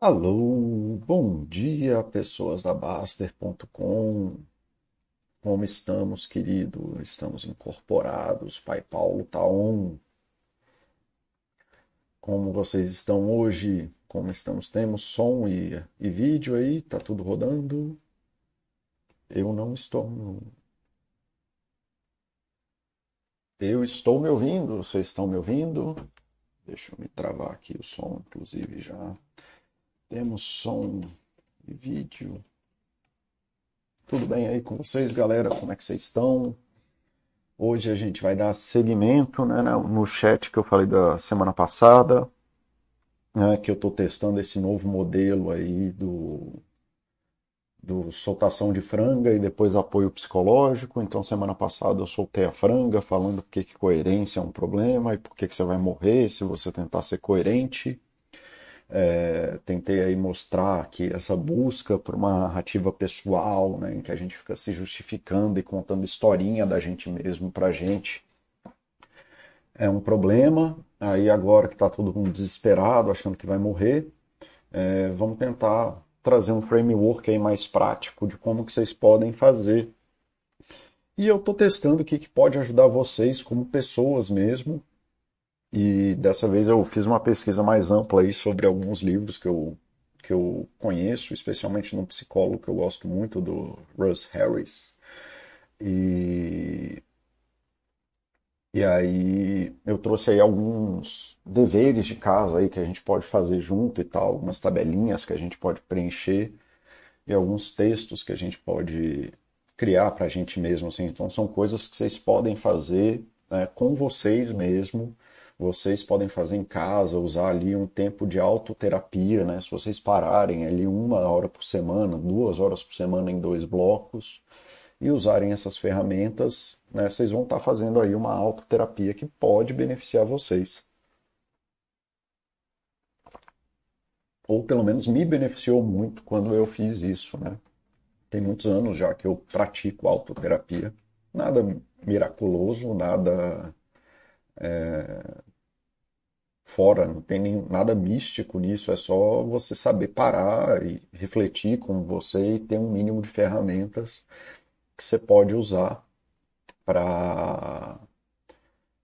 Alô, bom dia, pessoas da Baster.com. Como estamos, querido? Estamos incorporados. Pai Paulo tá on. Como vocês estão hoje? Como estamos? Temos som e, e vídeo aí? Tá tudo rodando? Eu não estou. Eu estou me ouvindo. Vocês estão me ouvindo? Deixa eu me travar aqui o som, inclusive já. Temos som e vídeo. Tudo bem aí com vocês, galera? Como é que vocês estão? Hoje a gente vai dar seguimento né, no chat que eu falei da semana passada, né, que eu estou testando esse novo modelo aí do, do soltação de franga e depois apoio psicológico. Então, semana passada eu soltei a franga falando por que coerência é um problema e por que você vai morrer se você tentar ser coerente. É, tentei aí mostrar que essa busca por uma narrativa pessoal, né, em que a gente fica se justificando e contando historinha da gente mesmo pra gente, é um problema. Aí agora que está todo mundo desesperado, achando que vai morrer, é, vamos tentar trazer um framework aí mais prático de como que vocês podem fazer. E eu estou testando o que, que pode ajudar vocês como pessoas mesmo, e dessa vez eu fiz uma pesquisa mais ampla aí sobre alguns livros que eu, que eu conheço, especialmente num psicólogo que eu gosto muito, do Russ Harris. E, e aí eu trouxe aí alguns deveres de casa aí que a gente pode fazer junto e tal, algumas tabelinhas que a gente pode preencher e alguns textos que a gente pode criar para a gente mesmo. Assim. Então são coisas que vocês podem fazer né, com vocês mesmo vocês podem fazer em casa, usar ali um tempo de autoterapia, né? Se vocês pararem ali uma hora por semana, duas horas por semana em dois blocos e usarem essas ferramentas, né? Vocês vão estar fazendo aí uma autoterapia que pode beneficiar vocês. Ou pelo menos me beneficiou muito quando eu fiz isso, né? Tem muitos anos já que eu pratico autoterapia. Nada miraculoso, nada é, fora, não tem nem, nada místico nisso, é só você saber parar e refletir com você e ter um mínimo de ferramentas que você pode usar para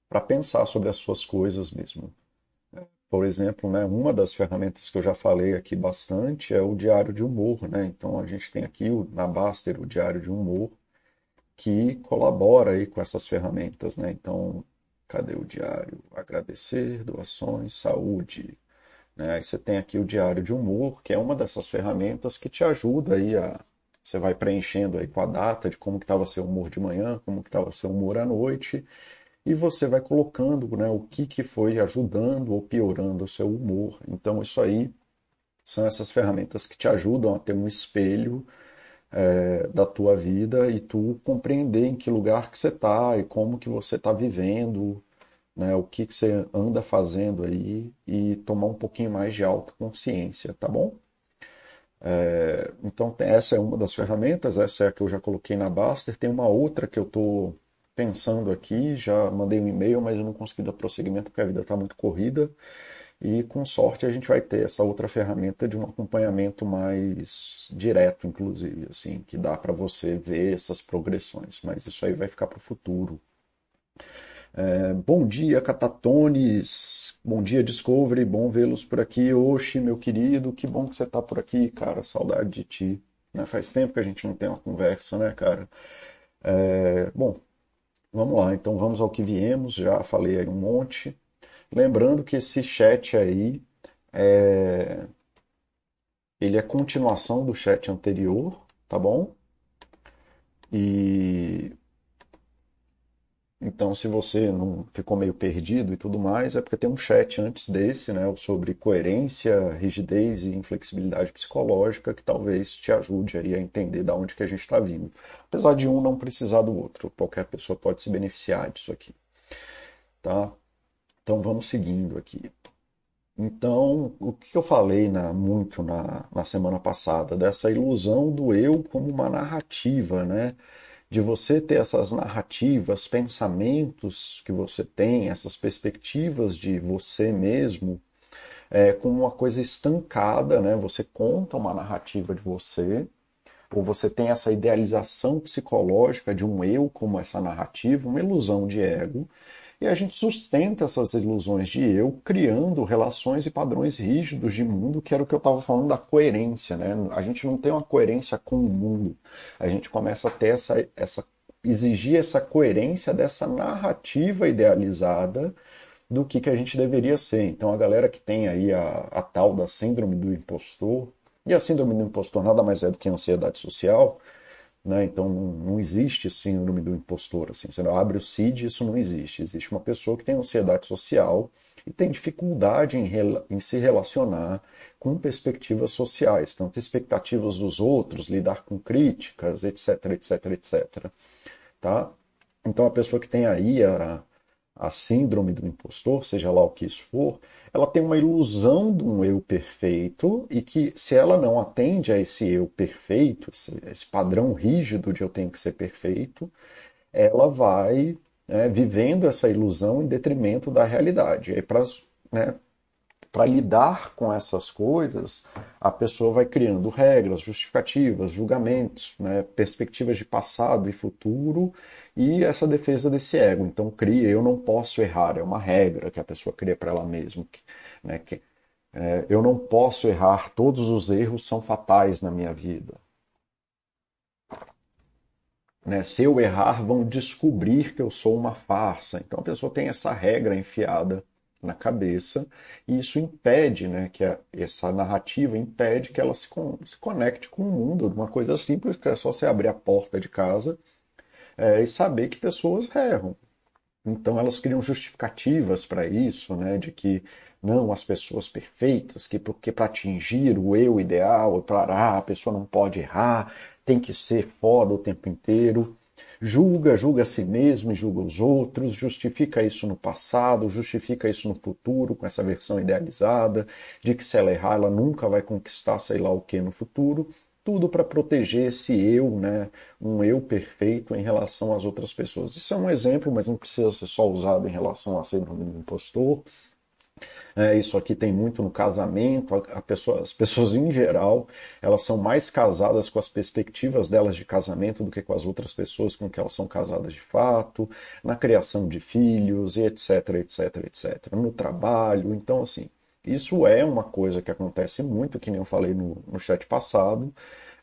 para pensar sobre as suas coisas mesmo. Por exemplo, né, uma das ferramentas que eu já falei aqui bastante é o diário de humor. Né? Então a gente tem aqui o, na Baster o diário de humor que colabora aí com essas ferramentas. Né? Então Cadê o diário? Agradecer, doações, saúde. Né? Aí você tem aqui o diário de humor, que é uma dessas ferramentas que te ajuda aí a. Você vai preenchendo aí com a data de como que estava seu humor de manhã, como que estava seu humor à noite, e você vai colocando né, o que, que foi ajudando ou piorando o seu humor. Então isso aí são essas ferramentas que te ajudam a ter um espelho é, da tua vida e tu compreender em que lugar que você está e como que você está vivendo, né, o que, que você anda fazendo aí e tomar um pouquinho mais de autoconsciência, tá bom? É, então essa é uma das ferramentas, essa é a que eu já coloquei na Baster, tem uma outra que eu estou pensando aqui, já mandei um e-mail, mas eu não consegui dar prosseguimento porque a vida está muito corrida, e com sorte a gente vai ter essa outra ferramenta de um acompanhamento mais direto, inclusive, assim, que dá para você ver essas progressões. Mas isso aí vai ficar para o futuro. É, bom dia, Catatones. Bom dia, Discovery. Bom vê-los por aqui. Oxi, meu querido, que bom que você está por aqui, cara. Saudade de ti. Né? Faz tempo que a gente não tem uma conversa, né, cara? É, bom, vamos lá. Então vamos ao que viemos. Já falei aí um monte. Lembrando que esse chat aí é... ele é continuação do chat anterior, tá bom? E então, se você não ficou meio perdido e tudo mais, é porque tem um chat antes desse, né, sobre coerência, rigidez e inflexibilidade psicológica, que talvez te ajude aí a entender da onde que a gente está vindo. Apesar de um não precisar do outro, qualquer pessoa pode se beneficiar disso aqui, tá? Então vamos seguindo aqui. Então, o que eu falei na, muito na, na semana passada, dessa ilusão do eu como uma narrativa, né? De você ter essas narrativas, pensamentos que você tem, essas perspectivas de você mesmo, é, como uma coisa estancada, né? Você conta uma narrativa de você, ou você tem essa idealização psicológica de um eu como essa narrativa, uma ilusão de ego, e a gente sustenta essas ilusões de eu criando relações e padrões rígidos de mundo, que era o que eu estava falando da coerência, né? A gente não tem uma coerência com o mundo. A gente começa a ter essa, essa exigir essa coerência dessa narrativa idealizada do que, que a gente deveria ser. Então a galera que tem aí a, a tal da síndrome do impostor, e a síndrome do impostor nada mais é do que a ansiedade social, né? Então não existe síndrome do impostor. Assim. Você abre o CID, isso não existe. Existe uma pessoa que tem ansiedade social e tem dificuldade em, em se relacionar com perspectivas sociais, tanto expectativas dos outros, lidar com críticas, etc, etc, etc. Tá? Então a pessoa que tem aí a, a síndrome do impostor, seja lá o que isso for, ela tem uma ilusão de um eu perfeito e que se ela não atende a esse eu perfeito, esse, esse padrão rígido de eu tenho que ser perfeito, ela vai né, vivendo essa ilusão em detrimento da realidade. E para né, para lidar com essas coisas, a pessoa vai criando regras, justificativas, julgamentos, né, perspectivas de passado e futuro e essa defesa desse ego. Então cria, eu não posso errar, é uma regra que a pessoa cria para ela mesma. Né, que, é, eu não posso errar, todos os erros são fatais na minha vida. Né, se eu errar, vão descobrir que eu sou uma farsa. Então a pessoa tem essa regra enfiada na cabeça, e isso impede, né, que a, essa narrativa impede que ela se, con se conecte com o mundo, uma coisa simples, que é só você abrir a porta de casa é, e saber que pessoas erram. Então elas criam justificativas para isso, né, de que não as pessoas perfeitas, que porque para atingir o eu ideal, para ah, a pessoa não pode errar, tem que ser foda o tempo inteiro julga, julga a si mesmo e julga os outros, justifica isso no passado, justifica isso no futuro, com essa versão idealizada, de que se ela errar, ela nunca vai conquistar sei lá o que no futuro. Tudo para proteger esse eu, né? um eu perfeito em relação às outras pessoas. Isso é um exemplo, mas não precisa ser só usado em relação a ser um impostor. É, isso aqui tem muito no casamento. Pessoa, as pessoas em geral, elas são mais casadas com as perspectivas delas de casamento do que com as outras pessoas com que elas são casadas de fato, na criação de filhos, e etc, etc, etc. No trabalho. Então, assim, isso é uma coisa que acontece muito, que nem eu falei no, no chat passado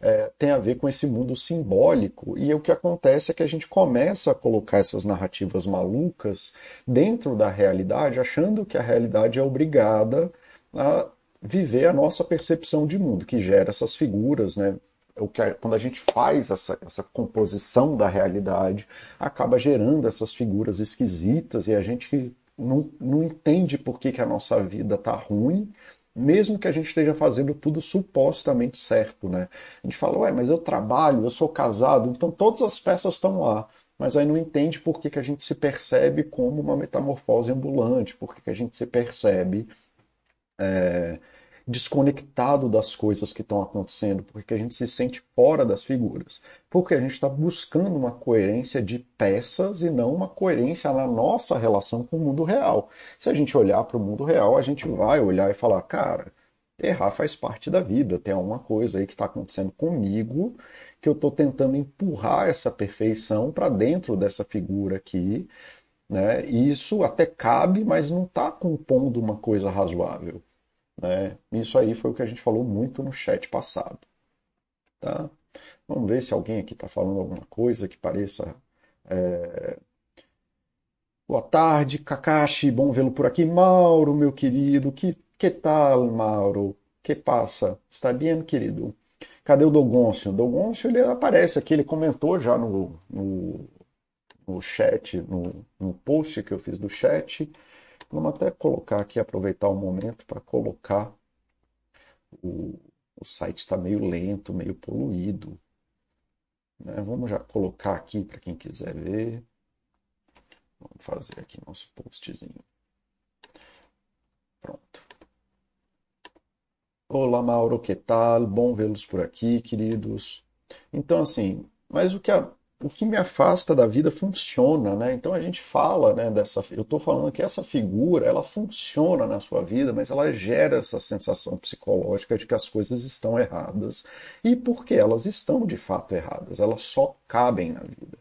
é, tem a ver com esse mundo simbólico. E o que acontece é que a gente começa a colocar essas narrativas malucas dentro da realidade, achando que a realidade é obrigada a viver a nossa percepção de mundo, que gera essas figuras, né? O que, quando a gente faz essa, essa composição da realidade, acaba gerando essas figuras esquisitas e a gente não, não entende por que, que a nossa vida está ruim mesmo que a gente esteja fazendo tudo supostamente certo, né? A gente fala, ué, mas eu trabalho, eu sou casado, então todas as peças estão lá. Mas aí não entende por que, que a gente se percebe como uma metamorfose ambulante, por que, que a gente se percebe é, desconectado das coisas que estão acontecendo, porque a gente se sente fora das figuras. Porque a gente está buscando uma coerência de peças e não uma coerência na nossa relação com o mundo real. Se a gente olhar para o mundo real, a gente vai olhar e falar, cara, errar faz parte da vida, tem alguma coisa aí que está acontecendo comigo que eu estou tentando empurrar essa perfeição para dentro dessa figura aqui. Né? E isso até cabe, mas não está compondo uma coisa razoável. Né? Isso aí foi o que a gente falou muito no chat passado. Tá? Vamos ver se alguém aqui está falando alguma coisa que pareça. É... Boa tarde, Kakashi, bom vê-lo por aqui. Mauro, meu querido, que, que tal, Mauro? Que passa? Está bem, querido? Cadê o Dogoncio? O Dogoncio, ele aparece aqui, ele comentou já no, no, no chat, no, no post que eu fiz do chat. Vamos até colocar aqui, aproveitar o momento para colocar. O, o site está meio lento, meio poluído. Né? Vamos já colocar aqui para quem quiser ver. Vamos fazer aqui nosso postzinho. Pronto. Olá, Mauro, que tal? Bom vê-los por aqui, queridos. Então, assim, mas o que a, o que me afasta da vida funciona, né? Então a gente fala, né, dessa, eu estou falando que essa figura, ela funciona na sua vida, mas ela gera essa sensação psicológica de que as coisas estão erradas. E porque elas estão de fato erradas, elas só cabem na vida.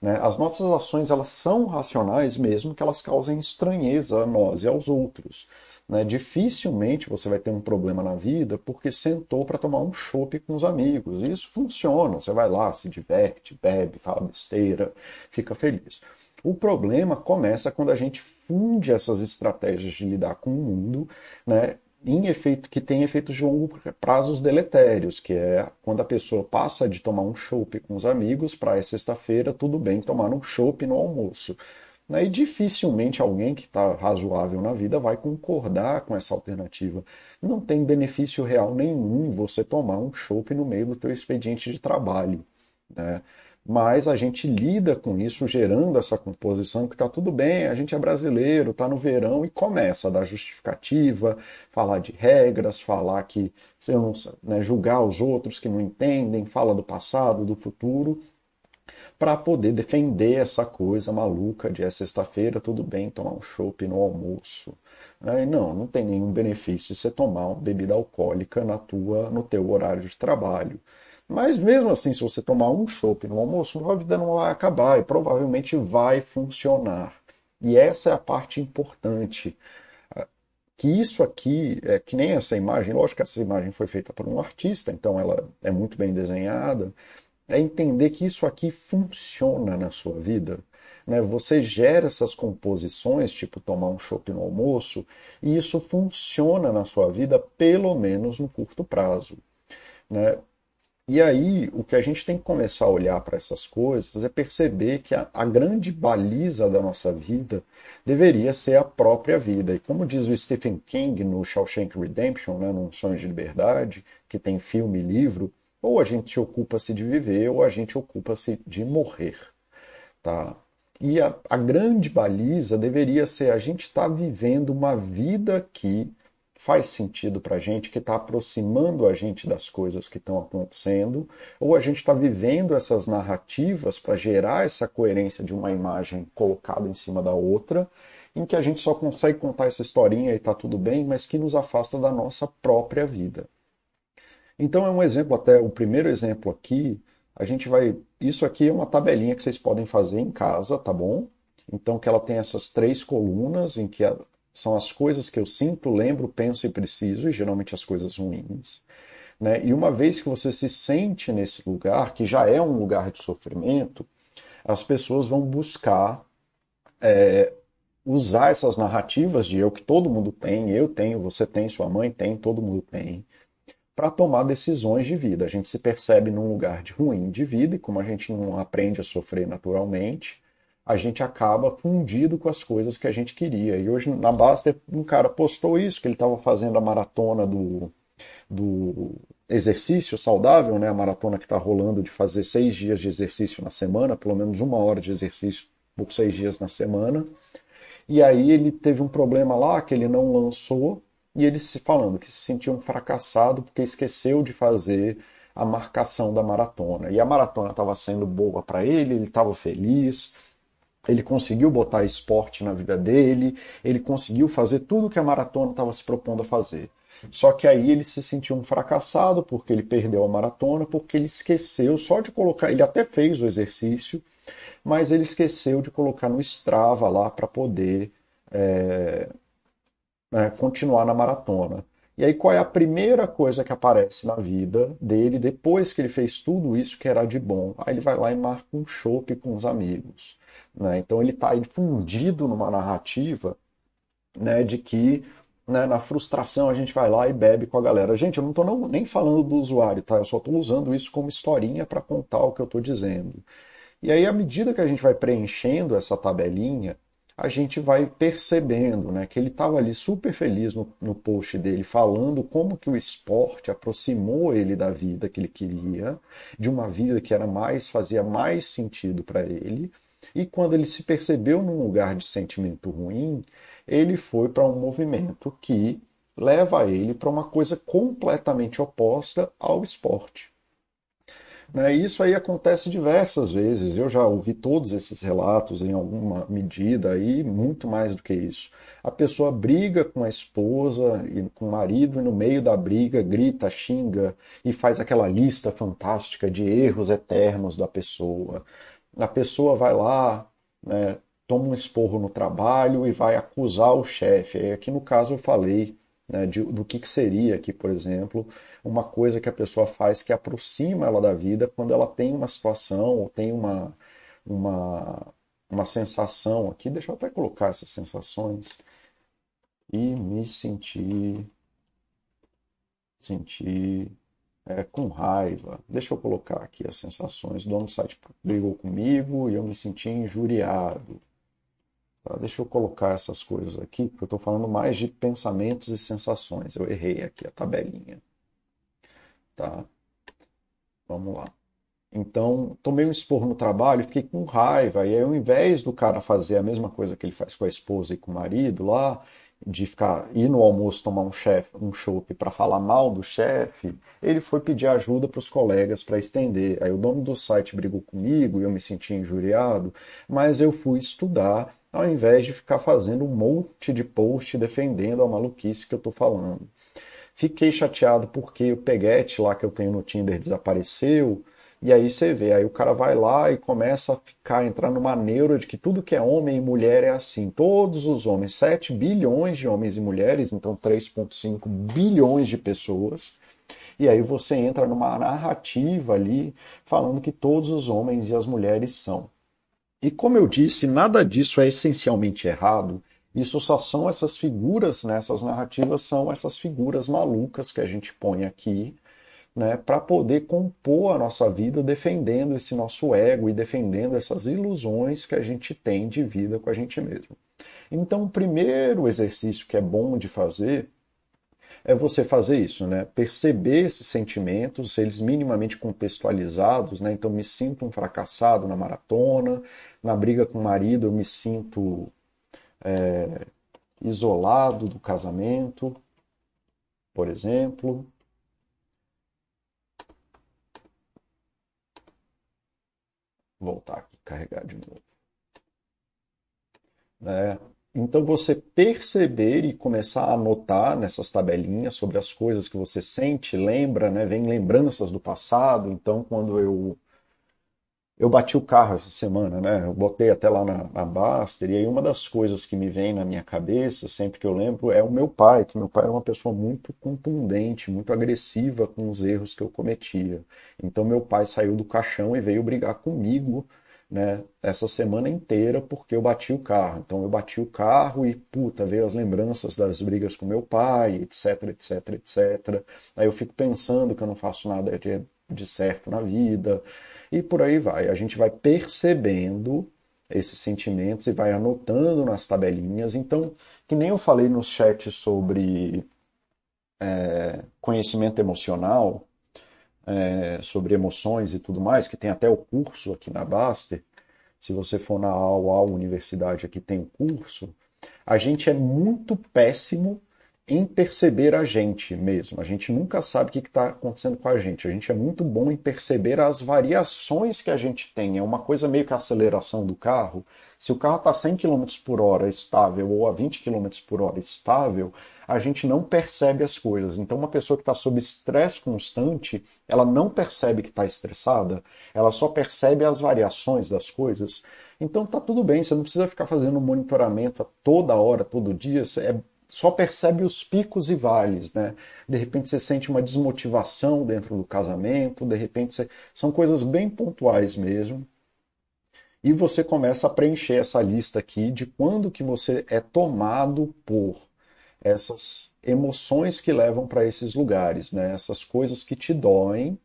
Né? As nossas ações, elas são racionais mesmo que elas causem estranheza a nós e aos outros. Né? Dificilmente você vai ter um problema na vida porque sentou para tomar um chopp com os amigos. Isso funciona. Você vai lá, se diverte, bebe, fala besteira, fica feliz. O problema começa quando a gente funde essas estratégias de lidar com o mundo, né, em efeito que tem efeitos de longo prazos deletérios, que é quando a pessoa passa de tomar um chopp com os amigos para é sexta-feira, tudo bem tomar um chopp no almoço. Né? E dificilmente alguém que está razoável na vida vai concordar com essa alternativa. Não tem benefício real nenhum você tomar um chopp no meio do teu expediente de trabalho. Né? Mas a gente lida com isso, gerando essa composição que está tudo bem, a gente é brasileiro, está no verão e começa a dar justificativa, falar de regras, falar que você não, né, julgar os outros que não entendem, fala do passado, do futuro, para poder defender essa coisa maluca de é sexta-feira, tudo bem tomar um chopp no almoço. Aí, não, não tem nenhum benefício você tomar uma bebida alcoólica na tua, no teu horário de trabalho. Mas mesmo assim, se você tomar um chopp no almoço, a vida não vai acabar e provavelmente vai funcionar. E essa é a parte importante. Que isso aqui, é que nem essa imagem, lógico que essa imagem foi feita por um artista, então ela é muito bem desenhada, é entender que isso aqui funciona na sua vida. Né? Você gera essas composições, tipo tomar um chopp no almoço, e isso funciona na sua vida, pelo menos no curto prazo. Né? E aí, o que a gente tem que começar a olhar para essas coisas é perceber que a, a, grande baliza da nossa vida deveria ser a própria vida. E como diz o Stephen King no Shawshank Redemption, né, num Sonho de Liberdade, que tem filme e livro, ou a gente ocupa-se de viver, ou a gente ocupa-se de morrer. Tá? E a, a grande baliza deveria ser a gente estar tá vivendo uma vida que faz sentido para a gente, que está aproximando a gente das coisas que estão acontecendo, ou a gente está vivendo essas narrativas para gerar essa coerência de uma imagem colocada em cima da outra, em que a gente só consegue contar essa historinha e está tudo bem, mas que nos afasta da nossa própria vida. Então é um exemplo, até o primeiro exemplo aqui, a gente vai. Isso aqui é uma tabelinha que vocês podem fazer em casa, tá bom? Então que ela tem essas três colunas em que são as coisas que eu sinto, lembro, penso e preciso, e geralmente as coisas ruins. Né? E uma vez que você se sente nesse lugar, que já é um lugar de sofrimento, as pessoas vão buscar é, usar essas narrativas de eu que todo mundo tem, eu tenho, você tem, sua mãe tem, todo mundo tem, para tomar decisões de vida. A gente se percebe num lugar de ruim de vida e como a gente não aprende a sofrer naturalmente, a gente acaba fundido com as coisas que a gente queria. E hoje na Baster um cara postou isso, que ele estava fazendo a maratona do, do exercício saudável, né? a maratona que está rolando de fazer seis dias de exercício na semana, pelo menos uma hora de exercício por seis dias na semana. E aí ele teve um problema lá que ele não lançou e ele se falando que se sentia um fracassado porque esqueceu de fazer a marcação da maratona. E a maratona estava sendo boa para ele, ele estava feliz, ele conseguiu botar esporte na vida dele, ele conseguiu fazer tudo que a maratona estava se propondo a fazer. Só que aí ele se sentiu um fracassado porque ele perdeu a maratona, porque ele esqueceu só de colocar. Ele até fez o exercício, mas ele esqueceu de colocar no Strava lá para poder é, né, continuar na maratona. E aí, qual é a primeira coisa que aparece na vida dele depois que ele fez tudo isso que era de bom? Aí ele vai lá e marca um chopp com os amigos. Né? Então, ele está fundido numa narrativa né, de que né, na frustração a gente vai lá e bebe com a galera. Gente, eu não estou nem falando do usuário, tá? Eu só estou usando isso como historinha para contar o que eu estou dizendo. E aí, à medida que a gente vai preenchendo essa tabelinha, a gente vai percebendo né, que ele estava ali super feliz no, no post dele, falando como que o esporte aproximou ele da vida que ele queria, de uma vida que era mais fazia mais sentido para ele. E quando ele se percebeu num lugar de sentimento ruim, ele foi para um movimento que leva ele para uma coisa completamente oposta ao esporte. Né? E isso aí acontece diversas vezes. Eu já ouvi todos esses relatos em alguma medida e muito mais do que isso. A pessoa briga com a esposa e com o marido e no meio da briga grita, xinga e faz aquela lista fantástica de erros eternos da pessoa. A pessoa vai lá, né, toma um esporro no trabalho e vai acusar o chefe. Aqui no caso eu falei né, de, do que, que seria aqui, por exemplo, uma coisa que a pessoa faz que aproxima ela da vida quando ela tem uma situação ou tem uma, uma, uma sensação aqui. Deixa eu até colocar essas sensações. E me sentir, sentir é, com raiva. Deixa eu colocar aqui as sensações. O dono do site brigou comigo e eu me senti injuriado. Tá? Deixa eu colocar essas coisas aqui, porque eu estou falando mais de pensamentos e sensações. Eu errei aqui a tabelinha. Tá? Vamos lá. Então, tomei um esporro no trabalho, fiquei com raiva, e aí, ao invés do cara fazer a mesma coisa que ele faz com a esposa e com o marido lá, de ficar ir no almoço tomar um chefe, um chopp para falar mal do chefe, ele foi pedir ajuda para os colegas para estender. Aí o dono do site brigou comigo e eu me senti injuriado, mas eu fui estudar ao invés de ficar fazendo um monte de post defendendo a maluquice que eu estou falando. Fiquei chateado porque o peguete lá que eu tenho no Tinder desapareceu. E aí você vê, aí o cara vai lá e começa a ficar, entrar numa neura de que tudo que é homem e mulher é assim. Todos os homens, 7 bilhões de homens e mulheres, então 3,5 bilhões de pessoas. E aí você entra numa narrativa ali falando que todos os homens e as mulheres são. E como eu disse, nada disso é essencialmente errado. Isso só são essas figuras, né? essas narrativas são essas figuras malucas que a gente põe aqui né, para poder compor a nossa vida defendendo esse nosso ego e defendendo essas ilusões que a gente tem de vida com a gente mesmo. Então, o primeiro exercício que é bom de fazer é você fazer isso, né? Perceber esses sentimentos, eles minimamente contextualizados, né? Então, me sinto um fracassado na maratona, na briga com o marido, eu me sinto é, isolado do casamento, por exemplo. voltar aqui, carregar de novo. É, então você perceber e começar a anotar nessas tabelinhas sobre as coisas que você sente, lembra, né? Vem lembranças do passado. Então quando eu eu bati o carro essa semana, né? Eu botei até lá na, na Baster, e aí uma das coisas que me vem na minha cabeça, sempre que eu lembro, é o meu pai, que meu pai era uma pessoa muito contundente, muito agressiva com os erros que eu cometia. Então meu pai saiu do caixão e veio brigar comigo, né, essa semana inteira porque eu bati o carro. Então eu bati o carro e, puta, veio as lembranças das brigas com meu pai, etc, etc, etc. Aí eu fico pensando que eu não faço nada de, de certo na vida e por aí vai. A gente vai percebendo esses sentimentos e vai anotando nas tabelinhas. Então, que nem eu falei no chat sobre é, conhecimento emocional, é, sobre emoções e tudo mais, que tem até o curso aqui na Baster. Se você for na UAU Universidade, aqui tem o curso. A gente é muito péssimo em perceber a gente mesmo. A gente nunca sabe o que está acontecendo com a gente. A gente é muito bom em perceber as variações que a gente tem. É uma coisa meio que a aceleração do carro. Se o carro está 100 km por hora estável ou a 20 km por hora estável, a gente não percebe as coisas. Então, uma pessoa que está sob estresse constante, ela não percebe que está estressada, ela só percebe as variações das coisas. Então, tá tudo bem, você não precisa ficar fazendo monitoramento toda hora, todo dia. É só percebe os picos e vales, né? De repente você sente uma desmotivação dentro do casamento, de repente você... são coisas bem pontuais mesmo. E você começa a preencher essa lista aqui de quando que você é tomado por essas emoções que levam para esses lugares, né? Essas coisas que te doem,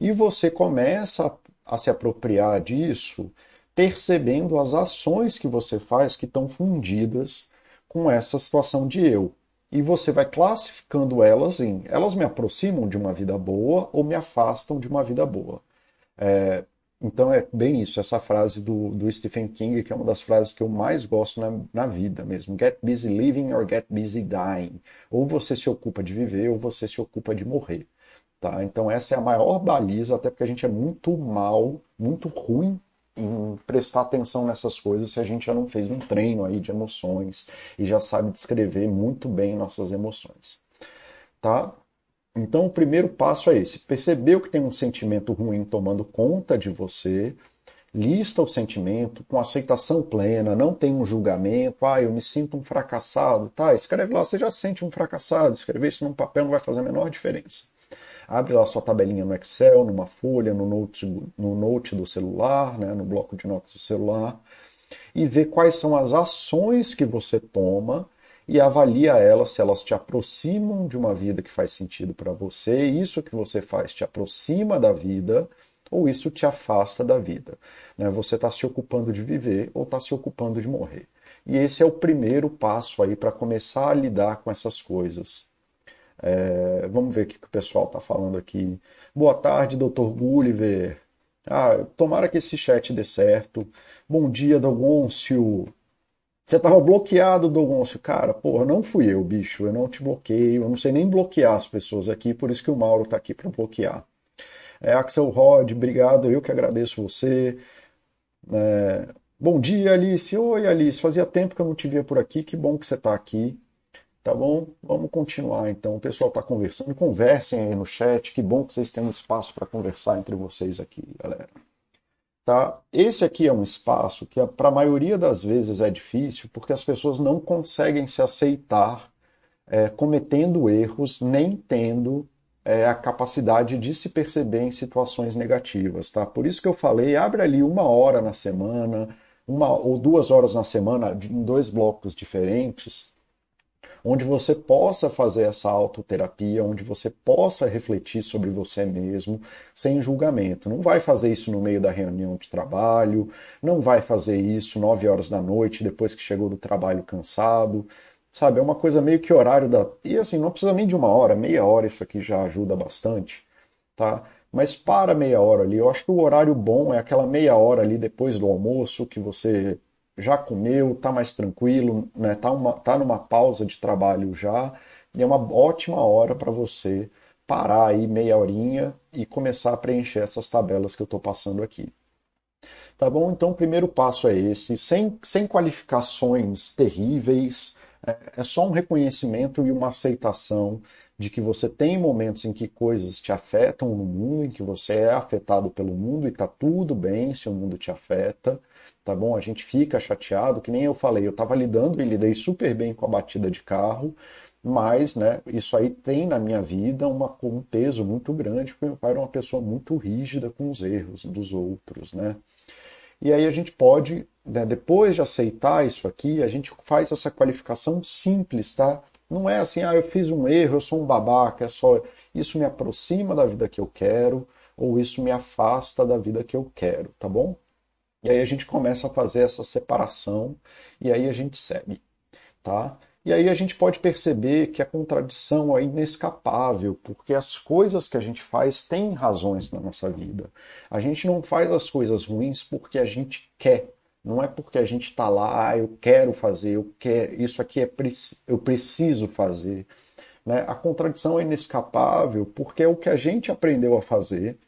e você começa a, se apropriar disso, percebendo as ações que você faz que estão fundidas com essa situação de eu. E você vai classificando elas em elas me aproximam de uma vida boa ou me afastam de uma vida boa. É, então é bem isso, essa frase do, do, Stephen King, que é uma das frases que eu mais gosto na, na, vida mesmo. Get busy living or get busy dying. Ou você se ocupa de viver ou você se ocupa de morrer. Tá? Então essa é a maior baliza, até porque a gente é muito mal, muito ruim em prestar atenção nessas coisas se a gente já não fez um treino aí de emoções e já sabe descrever muito bem nossas emoções. Tá? Então o primeiro passo é esse: percebeu que tem um sentimento ruim tomando conta de você, lista o sentimento com aceitação plena, não tem um julgamento, ah, eu me sinto um fracassado, tá? Escreve lá, você já sente um fracassado, escrever isso num papel não vai fazer a menor diferença. Abre lá sua tabelinha no Excel, numa folha, no note, no note do celular, né, no bloco de notas do celular, e vê quais são as ações que você toma e avalia elas se elas te aproximam de uma vida que faz sentido para você, isso que você faz te aproxima da vida ou isso te afasta da vida. Né? Você está se ocupando de viver ou está se ocupando de morrer. E esse é o primeiro passo aí para começar a lidar com essas coisas. É, vamos ver o que o pessoal está falando aqui. Boa tarde, Dr. Gulliver. Ah, tomara que esse chat dê certo. Bom dia, Dogoncio. Você estava bloqueado, Dogoncio. Cara, porra, não fui eu, bicho. Eu não te bloqueio. Eu não sei nem bloquear as pessoas aqui, por isso que o Mauro está aqui para bloquear. É, Axel Rod, obrigado. Eu que agradeço você. É, bom dia, Alice. Oi, Alice. Fazia tempo que eu não te via por aqui. Que bom que você está aqui. Tá bom? Vamos continuar então. O pessoal está conversando. Conversem aí no chat. Que bom que vocês têm um espaço para conversar entre vocês aqui, galera. Tá? Esse aqui é um espaço que para a maioria das vezes é difícil porque as pessoas não conseguem se aceitar é, cometendo erros nem tendo é, a capacidade de se perceber em situações negativas. Tá? Por isso que eu falei, abre ali uma hora na semana, uma ou duas horas na semana, em dois blocos diferentes onde você possa fazer essa autoterapia, onde você possa refletir sobre você mesmo sem julgamento. Não vai fazer isso no meio da reunião de trabalho, não vai fazer isso nove horas da noite depois que chegou do trabalho cansado. Sabe, é uma coisa meio que horário da. E assim, não precisa nem de uma hora, meia hora isso aqui já ajuda bastante, tá? Mas para meia hora ali, eu acho que o horário bom é aquela meia hora ali depois do almoço que você já comeu, está mais tranquilo, né? Tá uma, tá numa pausa de trabalho já, e é uma ótima hora para você parar aí meia horinha e começar a preencher essas tabelas que eu estou passando aqui. Tá bom? Então o primeiro passo é esse, sem, sem qualificações terríveis, é, é só um reconhecimento e uma aceitação de que você tem momentos em que coisas te afetam no mundo, em que você é afetado pelo mundo e está tudo bem se o mundo te afeta tá bom? A gente fica chateado, que nem eu falei, eu estava lidando e lidei super bem com a batida de carro, mas né, isso aí tem na minha vida uma, um peso muito grande, porque meu pai era uma pessoa muito rígida com os erros dos outros, né? E aí a gente pode, né, depois de aceitar isso aqui, a gente faz essa qualificação simples, tá? Não é assim, ah, eu fiz um erro, eu sou um babaca, é só isso me aproxima da vida que eu quero, ou isso me afasta da vida que eu quero, tá bom? E aí a gente começa a fazer essa separação e aí a gente segue, tá? E aí a gente pode perceber que a contradição é inescapável, porque as coisas que a gente faz têm razões na nossa vida. A gente não faz as coisas ruins porque a gente quer, não é porque a gente está lá, ah, eu quero fazer, eu quero, isso aqui é eu preciso fazer. Né? A contradição é inescapável porque é o que a gente aprendeu a fazer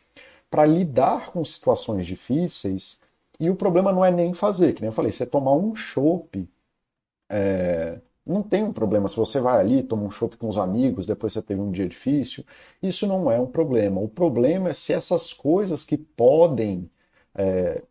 para lidar com situações difíceis e o problema não é nem fazer, que nem eu falei, você tomar um chopp, é, não tem um problema. Se você vai ali, toma um chopp com os amigos, depois você teve um dia difícil, isso não é um problema. O problema é se essas coisas que podem é,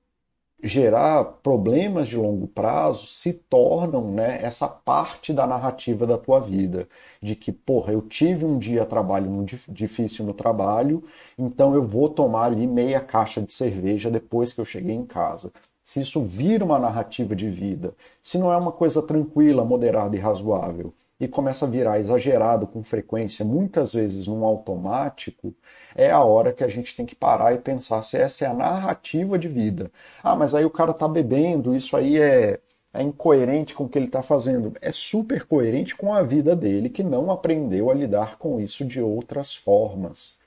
gerar problemas de longo prazo se tornam né, essa parte da narrativa da tua vida. De que, porra, eu tive um dia trabalho difícil no trabalho, então eu vou tomar ali meia caixa de cerveja depois que eu cheguei em casa. Se isso vira uma narrativa de vida, se não é uma coisa tranquila, moderada e razoável, e começa a virar exagerado com frequência, muitas vezes num automático, é a hora que a gente tem que parar e pensar se essa é a narrativa de vida. Ah, mas aí o cara tá bebendo, isso aí é, é incoerente com o que ele está fazendo. É super coerente com a vida dele, que não aprendeu a lidar com isso de outras formas.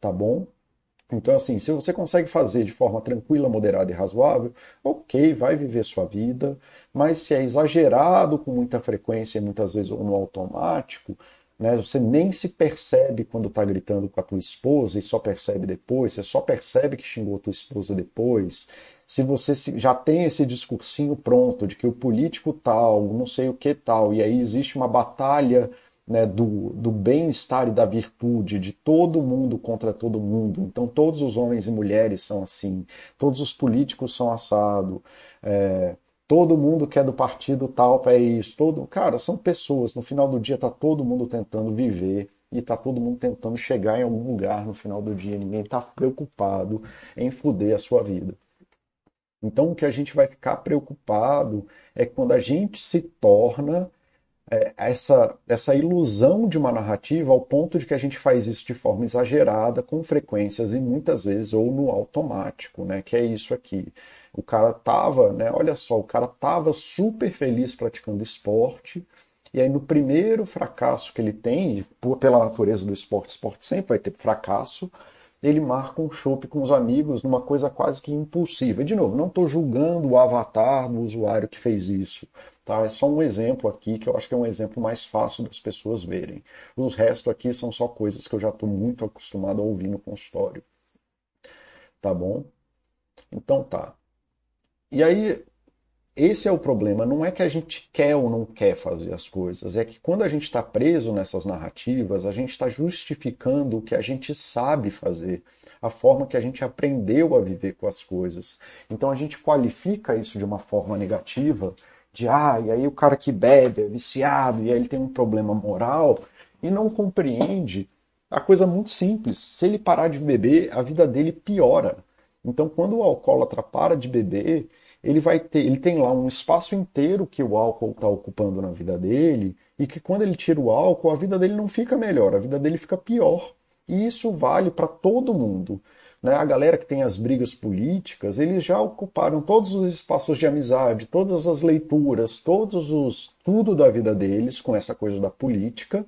Tá bom? Então, assim, se você consegue fazer de forma tranquila, moderada e razoável, ok, vai viver sua vida, mas se é exagerado com muita frequência e muitas vezes no automático, Né? Você nem se percebe quando está gritando com a tua esposa e só percebe depois, você só percebe que xingou a tua esposa depois. Se você já tem esse discursinho pronto de que o político tal, não sei o que tal, e aí existe uma batalha né, do, do bem-estar e da virtude de todo mundo contra todo mundo. Então todos os homens e mulheres são assim, todos os políticos são assado. É, todo mundo que é do partido tal para isso, todo, cara, são pessoas, no final do dia tá todo mundo tentando viver e tá todo mundo tentando chegar em algum lugar no final do dia, ninguém tá preocupado em fuder a sua vida. Então o que a gente vai ficar preocupado é quando a gente se torna é, essa, essa ilusão de uma narrativa ao ponto de que a gente faz isso de forma exagerada, com frequências e muitas vezes ou no automático, né? Que é isso aqui. O cara tava, né? Olha só, o cara tava super feliz praticando esporte. E aí, no primeiro fracasso que ele tem, por, pela natureza do esporte, esporte sempre vai ter fracasso, ele marca um chopp com os amigos numa coisa quase que impulsiva. E, de novo, não estou julgando o avatar do usuário que fez isso. Tá? É só um exemplo aqui que eu acho que é um exemplo mais fácil das pessoas verem. Os restos aqui são só coisas que eu já estou muito acostumado a ouvir no consultório. Tá bom? Então tá. E aí, esse é o problema. Não é que a gente quer ou não quer fazer as coisas, é que quando a gente está preso nessas narrativas, a gente está justificando o que a gente sabe fazer, a forma que a gente aprendeu a viver com as coisas. Então a gente qualifica isso de uma forma negativa, de ah, e aí o cara que bebe é viciado, e aí ele tem um problema moral, e não compreende a coisa muito simples. Se ele parar de beber, a vida dele piora. Então, quando o alcoólatra para de beber, ele vai ter, ele tem lá um espaço inteiro que o álcool está ocupando na vida dele, e que quando ele tira o álcool, a vida dele não fica melhor, a vida dele fica pior. E isso vale para todo mundo. Né? A galera que tem as brigas políticas, eles já ocuparam todos os espaços de amizade, todas as leituras, todos os tudo da vida deles com essa coisa da política.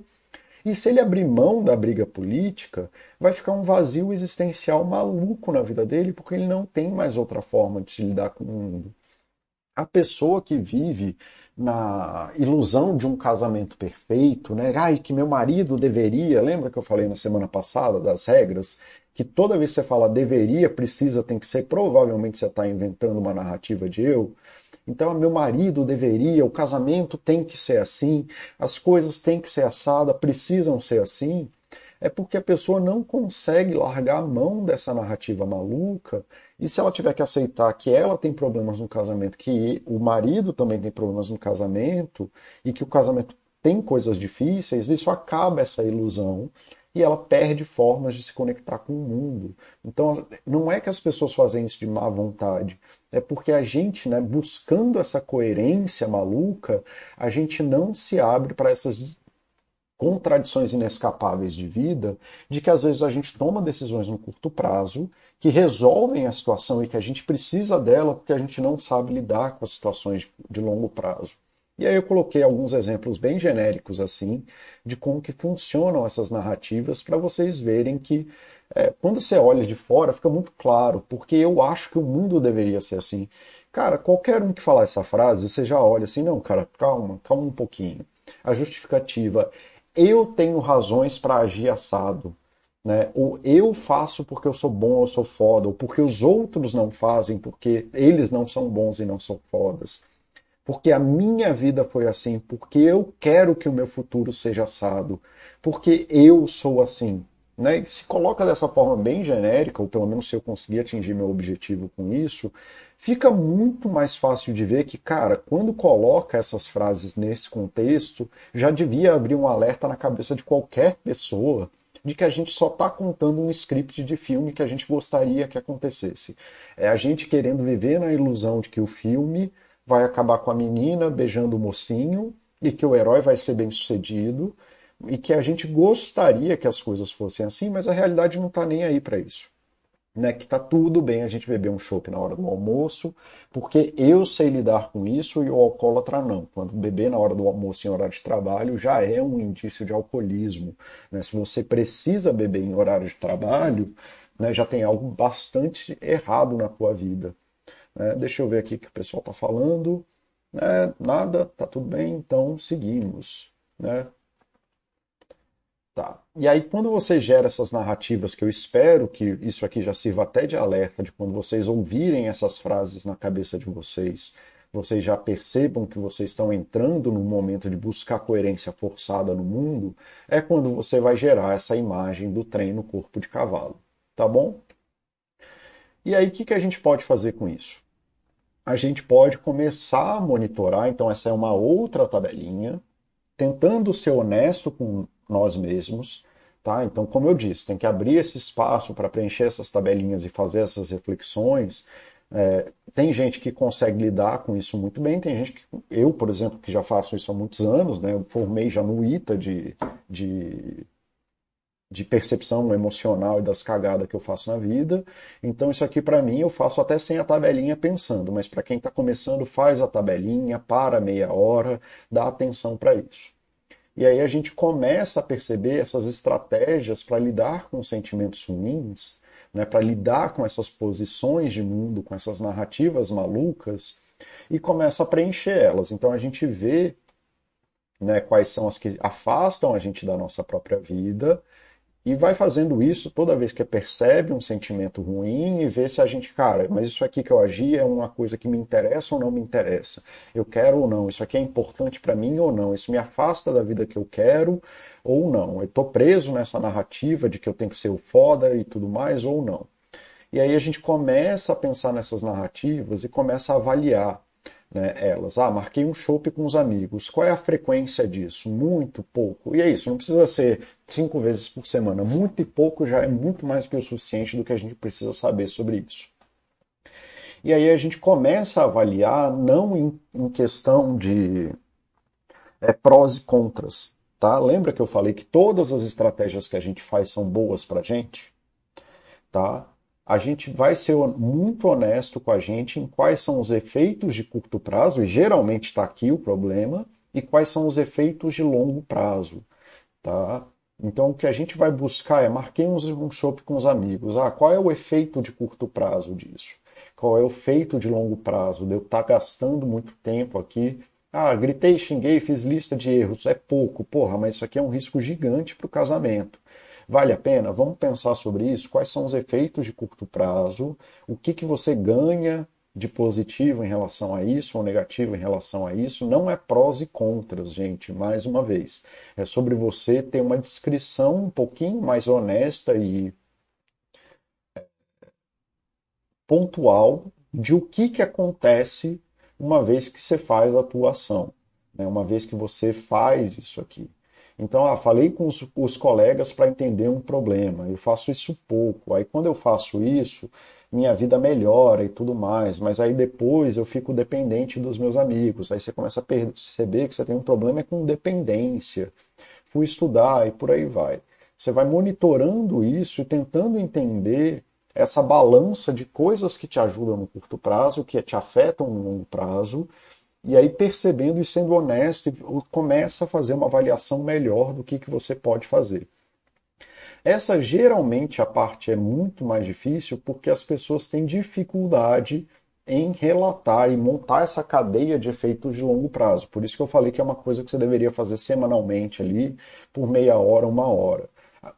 E se ele abrir mão da briga política, vai ficar um vazio existencial maluco na vida dele, porque ele não tem mais outra forma de se lidar com o mundo. A pessoa que vive na ilusão de um casamento perfeito, né? Ai, que meu marido deveria, lembra que eu falei na semana passada das regras? Que toda vez que você fala deveria, precisa, tem que ser, provavelmente você está inventando uma narrativa de eu. Então, meu marido deveria, o casamento tem que ser assim, as coisas têm que ser assada, precisam ser assim. É porque a pessoa não consegue largar a mão dessa narrativa maluca. E se ela tiver que aceitar que ela tem problemas no casamento, que o marido também tem problemas no casamento, e que o casamento tem coisas difíceis, isso acaba essa ilusão e ela perde formas de se conectar com o mundo. Então, não é que as pessoas fazem isso de má vontade, é porque a gente, né, buscando essa coerência maluca, a gente não se abre para essas contradições inescapáveis de vida, de que às vezes a gente toma decisões no curto prazo que resolvem a situação e que a gente precisa dela porque a gente não sabe lidar com as situações de longo prazo. E aí eu coloquei alguns exemplos bem genéricos assim de como que funcionam essas narrativas para vocês verem que é, quando você olha de fora fica muito claro, porque eu acho que o mundo deveria ser assim. Cara, qualquer um que falar essa frase, você já olha assim, não, cara, calma, calma um pouquinho. A justificativa, eu tenho razões para agir assado. Né? Ou eu faço porque eu sou bom ou sou foda, ou porque os outros não fazem porque eles não são bons e não são fodas porque a minha vida foi assim, porque eu quero que o meu futuro seja assado, porque eu sou assim. Né? Se coloca dessa forma bem genérica, ou pelo menos se eu conseguir atingir meu objetivo com isso, fica muito mais fácil de ver que, cara, quando coloca essas frases nesse contexto, já devia abrir um alerta na cabeça de qualquer pessoa de que a gente só está contando um script de filme que a gente gostaria que acontecesse. É a gente querendo viver na ilusão de que o filme vai acabar com a menina beijando o mocinho e que o herói vai ser bem sucedido e que a gente gostaria que as coisas fossem assim, mas a realidade não está nem aí para isso. Né, que tá tudo bem a gente beber um chopp na hora do almoço, porque eu sei lidar com isso e o alcoólatra não. Quando beber na hora do almoço em horário de trabalho já é um indício de alcoolismo. Né? Se você precisa beber em horário de trabalho, né, já tem algo bastante errado na tua vida. Né? Deixa eu ver aqui o que o pessoal está falando. Né? Nada, tá tudo bem, então seguimos. Né? Tá. E aí, quando você gera essas narrativas, que eu espero que isso aqui já sirva até de alerta, de quando vocês ouvirem essas frases na cabeça de vocês, vocês já percebam que vocês estão entrando num momento de buscar coerência forçada no mundo, é quando você vai gerar essa imagem do trem no corpo de cavalo. Tá bom? E aí, o que, que a gente pode fazer com isso? A gente pode começar a monitorar, então, essa é uma outra tabelinha, tentando ser honesto com nós mesmos. Tá? Então, como eu disse, tem que abrir esse espaço para preencher essas tabelinhas e fazer essas reflexões. É, tem gente que consegue lidar com isso muito bem, tem gente que, eu, por exemplo, que já faço isso há muitos anos, né, eu formei já no ITA de, de, de percepção emocional e das cagadas que eu faço na vida. Então, isso aqui para mim eu faço até sem a tabelinha pensando, mas para quem está começando, faz a tabelinha, para meia hora, dá atenção para isso. E aí a gente começa a perceber essas estratégias para lidar com sentimentos ruins, né, para lidar com essas posições de mundo, com essas narrativas malucas, e começa a preencher elas. Então a gente vê né, quais são as que afastam a gente da nossa própria vida e vai fazendo isso toda vez que percebe um sentimento ruim e vê se a gente, cara, mas isso aqui que eu agi é uma coisa que me interessa ou não me interessa. Eu quero ou não, isso aqui é importante para mim ou não, isso me afasta da vida que eu quero ou não. Eu estou preso nessa narrativa de que eu tenho que ser o foda e tudo mais ou não. E aí a gente começa a pensar nessas narrativas e começa a avaliar né, elas. Ah, marquei um chopp com os amigos. Qual é a frequência disso? Muito pouco. E é isso, não precisa ser cinco vezes por semana. Muito e pouco já é muito mais que o suficiente do que a gente precisa saber sobre isso. E aí a gente começa a avaliar não em, em questão de é, prós e contras. Tá? Lembra que eu falei que todas as estratégias que a gente faz são boas para a gente? Tá? A gente vai ser muito honesto com a gente em quais são os efeitos de curto prazo, e geralmente está aqui o problema, e quais são os efeitos de longo prazo. Tá? Então, o que a gente vai buscar é marquei um shopping com os amigos. Ah, qual é o efeito de curto prazo disso? Qual é o efeito de longo prazo? De eu estar tá gastando muito tempo aqui. Ah, gritei, xinguei, fiz lista de erros. É pouco, porra, mas isso aqui é um risco gigante para o casamento. Vale a pena? Vamos pensar sobre isso? Quais são os efeitos de curto prazo? O que, que você ganha de positivo em relação a isso ou negativo em relação a isso? Não é prós e contras, gente, mais uma vez. É sobre você ter uma descrição um pouquinho mais honesta e é, pontual de o que, que acontece uma vez que você faz a atuação, né? uma vez que você faz isso aqui. Então, ah, falei com os, os colegas para entender um problema. Eu faço isso pouco. Aí, quando eu faço isso, minha vida melhora e tudo mais. Mas aí depois eu fico dependente dos meus amigos. Aí você começa a perceber que você tem um problema com dependência. Fui estudar e por aí vai. Você vai monitorando isso e tentando entender essa balança de coisas que te ajudam no curto prazo, que te afetam no longo prazo, e aí, percebendo e sendo honesto, começa a fazer uma avaliação melhor do que, que você pode fazer. Essa geralmente a parte é muito mais difícil porque as pessoas têm dificuldade em relatar e montar essa cadeia de efeitos de longo prazo. Por isso que eu falei que é uma coisa que você deveria fazer semanalmente ali, por meia hora, uma hora.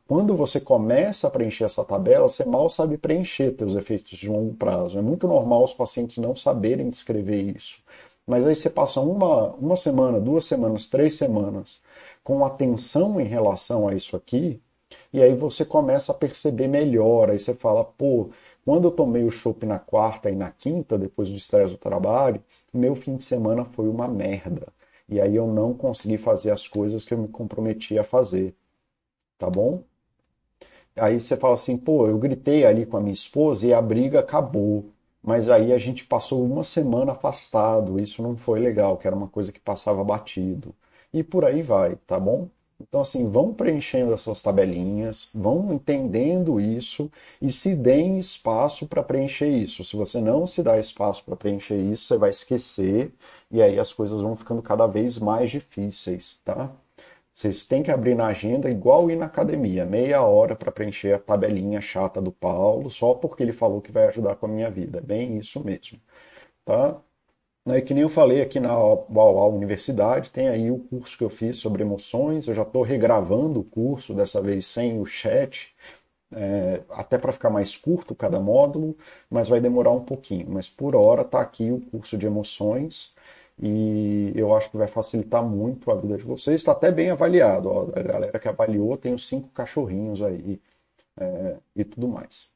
Quando você começa a preencher essa tabela, você mal sabe preencher seus efeitos de longo prazo. É muito normal os pacientes não saberem descrever isso. Mas aí você passa uma, uma semana, duas semanas, três semanas com atenção em relação a isso aqui, e aí você começa a perceber melhor. Aí você fala, pô, quando eu tomei o chopp na quarta e na quinta, depois do estresse do trabalho, meu fim de semana foi uma merda. E aí eu não consegui fazer as coisas que eu me comprometi a fazer. Tá bom? Aí você fala assim, pô, eu gritei ali com a minha esposa e a briga acabou mas aí a gente passou uma semana afastado, isso não foi legal, que era uma coisa que passava batido. E por aí vai, tá bom? Então, assim, vão preenchendo essas tabelinhas, vão entendendo isso e se deem espaço para preencher isso. Se você não se dá espaço para preencher isso, você vai esquecer e aí as coisas vão ficando cada vez mais difíceis, tá? Vocês têm que abrir na agenda igual ir na academia, meia hora para preencher a tabelinha chata do Paulo, só porque ele falou que vai ajudar com a minha vida. É bem isso mesmo, tá? E que nem eu falei aqui na UAU Universidade, tem aí o curso que eu fiz sobre emoções, eu já estou regravando o curso, dessa vez sem o chat, é, até para ficar mais curto cada módulo, mas vai demorar um pouquinho. Mas por hora está aqui o curso de emoções e eu acho que vai facilitar muito a vida de vocês. Está até bem avaliado, ó, a galera que avaliou tem os cinco cachorrinhos aí é, e tudo mais.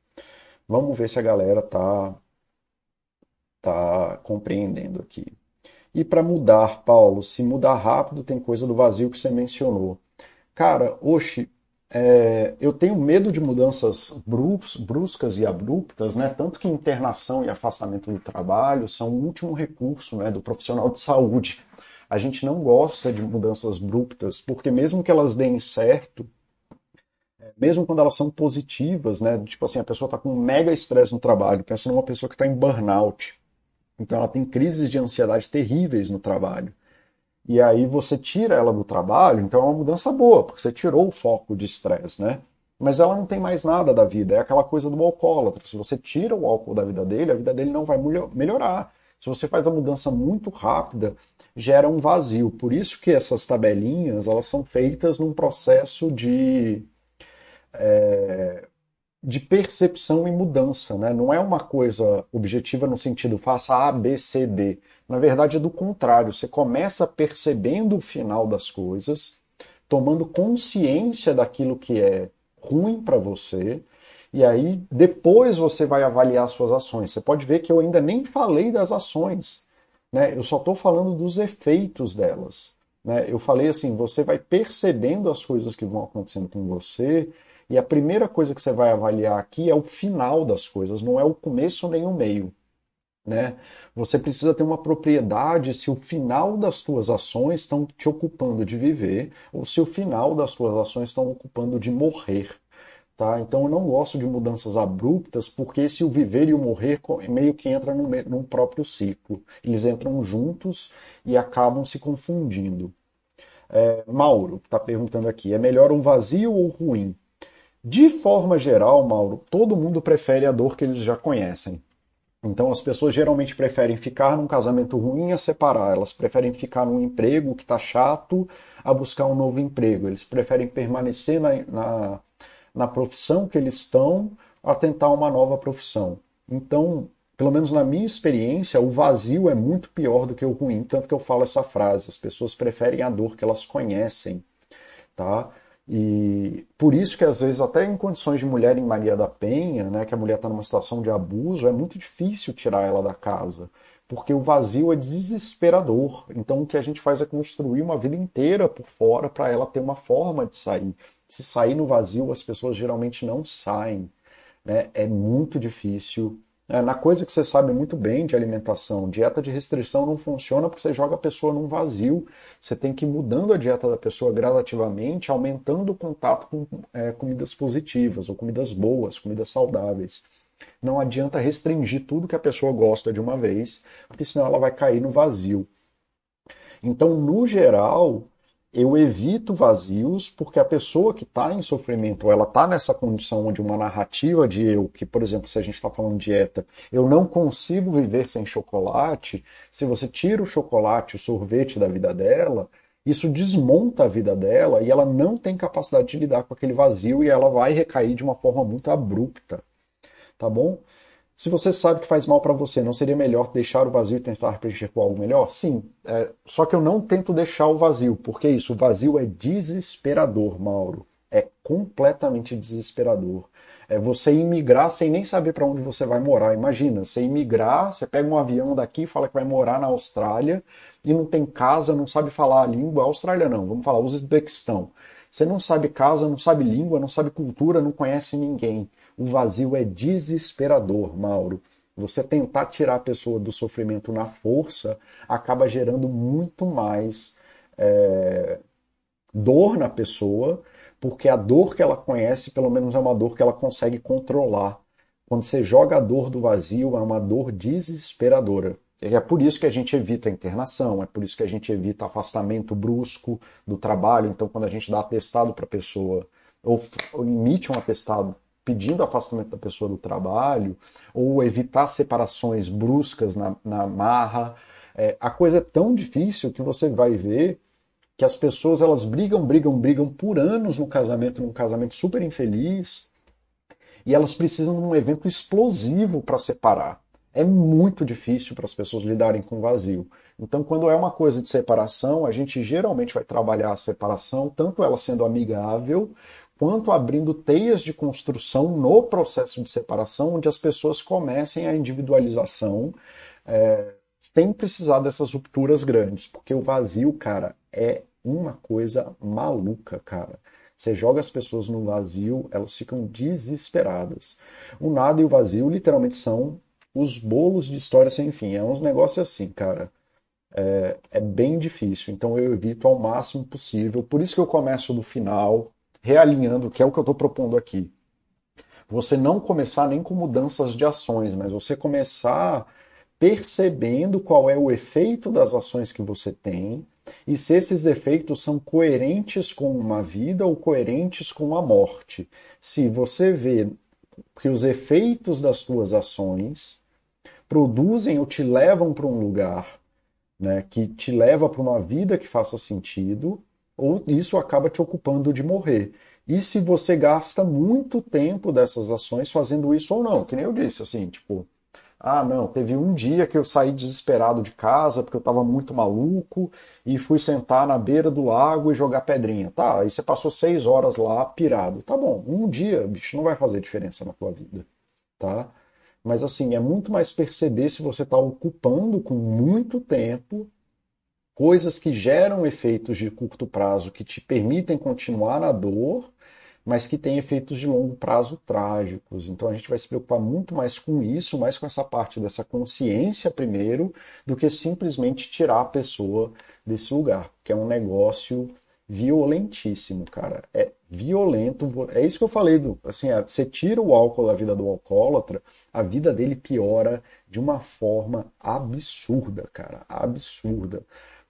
Vamos ver se a galera está tá compreendendo aqui. E para mudar, Paulo, se mudar rápido, tem coisa do vazio que você mencionou. Cara, oxe, é, eu tenho medo de mudanças bruscas e abruptas, né? Tanto que internação e afastamento do trabalho são o último recurso né, do profissional de saúde. A gente não gosta de mudanças abruptas, porque mesmo que elas deem certo, é, mesmo quando elas são positivas, né? Tipo assim, a pessoa está com mega estresse no trabalho, pensa numa pessoa que está em burnout. Então ela tem crises de ansiedade terríveis no trabalho e aí você tira ela do trabalho, então é uma mudança boa, porque você tirou o foco de estresse, né? Mas ela não tem mais nada da vida, é aquela coisa do alcoólatra. Se você tira o álcool da vida dele, a vida dele não vai melhorar. Se você faz a mudança muito rápida, gera um vazio. Por isso que essas tabelinhas elas são feitas num processo de, é, de percepção e mudança. Né? Não é uma coisa objetiva no sentido faça A, B, C, D. Na verdade, é do contrário. Você começa percebendo o final das coisas, tomando consciência daquilo que é ruim para você, e aí depois você vai avaliar suas ações. Você pode ver que eu ainda nem falei das ações, né? Eu só estou falando dos efeitos delas. Né? Eu falei assim, você vai percebendo as coisas que vão acontecendo com você, e a primeira coisa que você vai avaliar aqui é o final das coisas, não é o começo nem o meio. Né? Você precisa ter uma propriedade se o final das tuas ações estão te ocupando de viver ou se o final das tuas ações estão ocupando de morrer. Tá? Então eu não gosto de mudanças abruptas, porque se o viver e o morrer meio que entram num próprio ciclo. Eles entram juntos e acabam se confundindo. É, Mauro está perguntando aqui: é melhor um vazio ou ruim? De forma geral, Mauro, todo mundo prefere a dor que eles já conhecem. Então as pessoas geralmente preferem ficar num casamento ruim a separar, elas preferem ficar num emprego que está chato a buscar um novo emprego, eles preferem permanecer na, na, na profissão que eles estão a tentar uma nova profissão. Então, pelo menos na minha experiência, o vazio é muito pior do que o ruim, tanto que eu falo essa frase, as pessoas preferem a dor que elas conhecem, tá? E por isso que às vezes até em condições de mulher em Maria da Penha, né, que a mulher está numa situação de abuso, é muito difícil tirar ela da casa, porque o vazio é desesperador. Então o que a gente faz é construir uma vida inteira por fora para ela ter uma forma de sair. Se sair no vazio, as pessoas geralmente não saem. Né? É muito difícil é, na coisa que você sabe muito bem de alimentação, dieta de restrição não funciona porque você joga a pessoa num vazio. Você tem que ir mudando a dieta da pessoa gradativamente, aumentando o contato com é, comidas positivas ou comidas boas, comidas saudáveis. Não adianta restringir tudo que a pessoa gosta de uma vez, porque senão ela vai cair no vazio. Então, no geral, eu evito vazios porque a pessoa que está em sofrimento, ela está nessa condição onde uma narrativa de eu, que por exemplo, se a gente está falando dieta, eu não consigo viver sem chocolate, se você tira o chocolate, o sorvete da vida dela, isso desmonta a vida dela e ela não tem capacidade de lidar com aquele vazio e ela vai recair de uma forma muito abrupta, tá bom? Se você sabe que faz mal para você, não seria melhor deixar o vazio e tentar preencher com algo melhor? Sim. É, só que eu não tento deixar o vazio, porque isso, o vazio é desesperador, Mauro. É completamente desesperador. É você imigrar sem nem saber para onde você vai morar. Imagina, você imigrar, você pega um avião daqui e fala que vai morar na Austrália e não tem casa, não sabe falar a língua. Austrália não, vamos falar Uzbequistão. Você não sabe casa, não sabe língua, não sabe cultura, não conhece ninguém. O vazio é desesperador, Mauro. Você tentar tirar a pessoa do sofrimento na força acaba gerando muito mais é, dor na pessoa, porque a dor que ela conhece, pelo menos é uma dor que ela consegue controlar. Quando você joga a dor do vazio, é uma dor desesperadora. É por isso que a gente evita a internação, é por isso que a gente evita afastamento brusco do trabalho. Então, quando a gente dá atestado para a pessoa, ou, ou emite um atestado pedindo afastamento da pessoa do trabalho, ou evitar separações bruscas na, na marra, É, a coisa é tão difícil que você vai ver que as pessoas elas brigam, brigam, brigam por anos no casamento, num casamento super infeliz, e elas precisam de um evento explosivo para separar. É muito difícil para as pessoas lidarem com o vazio. Então, quando é uma coisa de separação, a gente geralmente vai trabalhar a separação, tanto ela sendo amigável, quanto abrindo teias de construção no processo de separação, onde as pessoas comecem a individualização é, sem precisar dessas rupturas grandes, porque o vazio, cara, é uma coisa maluca, cara. Você joga as pessoas no vazio, elas ficam desesperadas. O nada e o vazio literalmente são os bolos de história sem fim. É uns negócios assim, cara. É, é, bem difícil. Então eu evito ao máximo possível. Por isso que eu começo do final, realinhando, que é o que eu estou propondo aqui. Você não começar nem com mudanças de ações, mas você começar percebendo qual é o efeito das ações que você tem e se esses efeitos são coerentes com uma vida ou coerentes com a morte. Se você vê que os efeitos das suas ações produzem ou te levam para um lugar né, que te leva para uma vida que faça sentido, ou isso acaba te ocupando de morrer. E se você gasta muito tempo dessas ações fazendo isso ou não, que nem eu disse, assim, tipo, ah, não, teve um dia que eu saí desesperado de casa porque eu estava muito maluco e fui sentar na beira do lago e jogar pedrinha. Tá, aí você passou seis horas lá pirado. Tá bom, um dia, bicho, não vai fazer diferença na tua vida, tá? Mas assim, é muito mais perceber se você está ocupando com muito tempo coisas que geram efeitos de curto prazo que te permitem continuar na dor mas que tem efeitos de longo prazo trágicos. Então a gente vai se preocupar muito mais com isso, mais com essa parte dessa consciência primeiro, do que simplesmente tirar a pessoa desse lugar, que é um negócio violentíssimo, cara. É violento. É isso que eu falei do, assim, você tira o álcool da vida do alcoólatra, a vida dele piora de uma forma absurda, cara, absurda.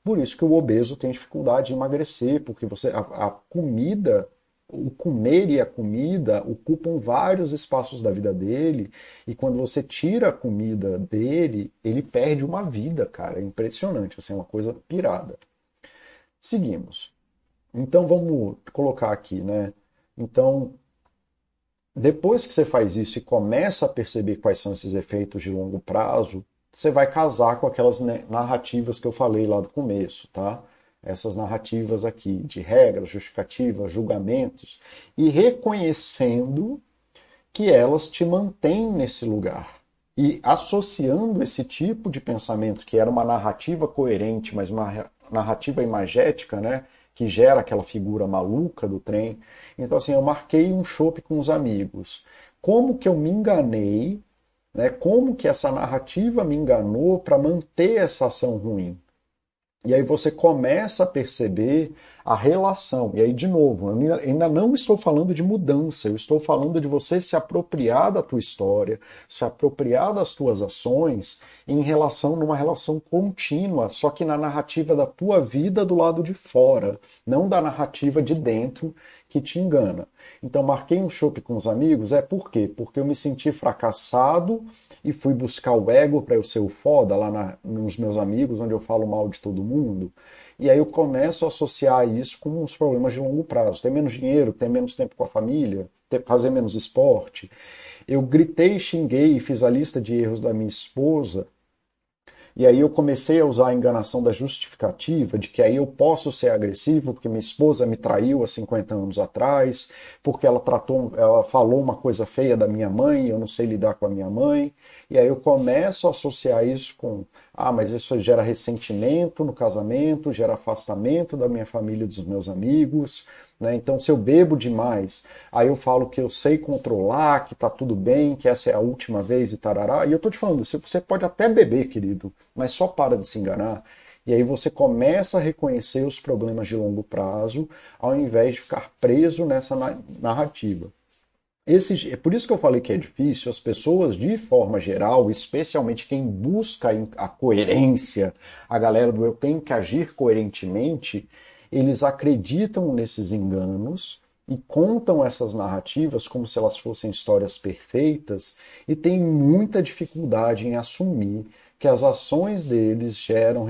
Por isso que o obeso tem dificuldade de emagrecer, porque você a, a comida o comer e a comida ocupam vários espaços da vida dele, e quando você tira a comida dele, ele perde uma vida, cara. É impressionante, assim, é uma coisa pirada. Seguimos. Então vamos colocar aqui, né? Então, depois que você faz isso e começa a perceber quais são esses efeitos de longo prazo, você vai casar com aquelas narrativas que eu falei lá do começo, tá? essas narrativas aqui de regras, justificativas, julgamentos e reconhecendo que elas te mantêm nesse lugar. E associando esse tipo de pensamento, que era uma narrativa coerente, mas uma narrativa imagética, né, que gera aquela figura maluca do trem. Então, assim, eu marquei um chopp com os amigos. Como que eu me enganei, né, como que essa narrativa me enganou para manter essa ação ruim? E aí você começa a perceber a relação. E aí, de novo, eu ainda não estou falando de mudança, eu estou falando de você se apropriar da tua história, se apropriar das tuas ações em relação numa relação contínua, só que na narrativa da tua vida do lado de fora, não da narrativa de dentro que te engana. Então, marquei um chopp com os amigos, é por quê? Porque eu me senti fracassado e fui buscar o ego para eu ser o foda lá na, nos meus amigos, onde eu falo mal de todo mundo. E aí eu começo a associar isso com os problemas de longo prazo. Ter menos dinheiro, ter menos tempo com a família, ter, fazer menos esporte. Eu gritei, xinguei e fiz a lista de erros da minha esposa e aí eu comecei a usar a enganação da justificativa, de que aí eu posso ser agressivo porque minha esposa me traiu há 50 anos atrás, porque ela tratou, ela falou uma coisa feia da minha mãe, eu não sei lidar com a minha mãe. E aí eu começo a associar isso com, ah, mas isso gera ressentimento no casamento, gera afastamento da minha família e dos meus amigos, né? Então, se eu bebo demais, aí eu falo que eu sei controlar, que tá tudo bem, que essa é a última vez e tarará. E eu tô te falando, você pode até beber, querido, mas só para de se enganar. E aí você começa a reconhecer os problemas de longo prazo, ao invés de ficar preso nessa narrativa. Esse, é por isso que eu falei que é difícil, as pessoas, de forma geral, especialmente quem busca a coerência, a galera do eu tenho que agir coerentemente, eles acreditam nesses enganos e contam essas narrativas como se elas fossem histórias perfeitas e têm muita dificuldade em assumir que as ações deles geram,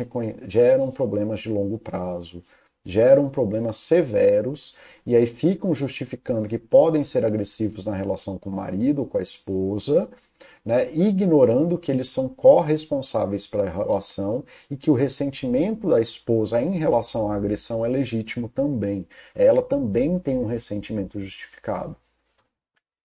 geram problemas de longo prazo, geram problemas severos e aí ficam justificando que podem ser agressivos na relação com o marido ou com a esposa, né, ignorando que eles são corresponsáveis pela relação e que o ressentimento da esposa em relação à agressão é legítimo também. Ela também tem um ressentimento justificado.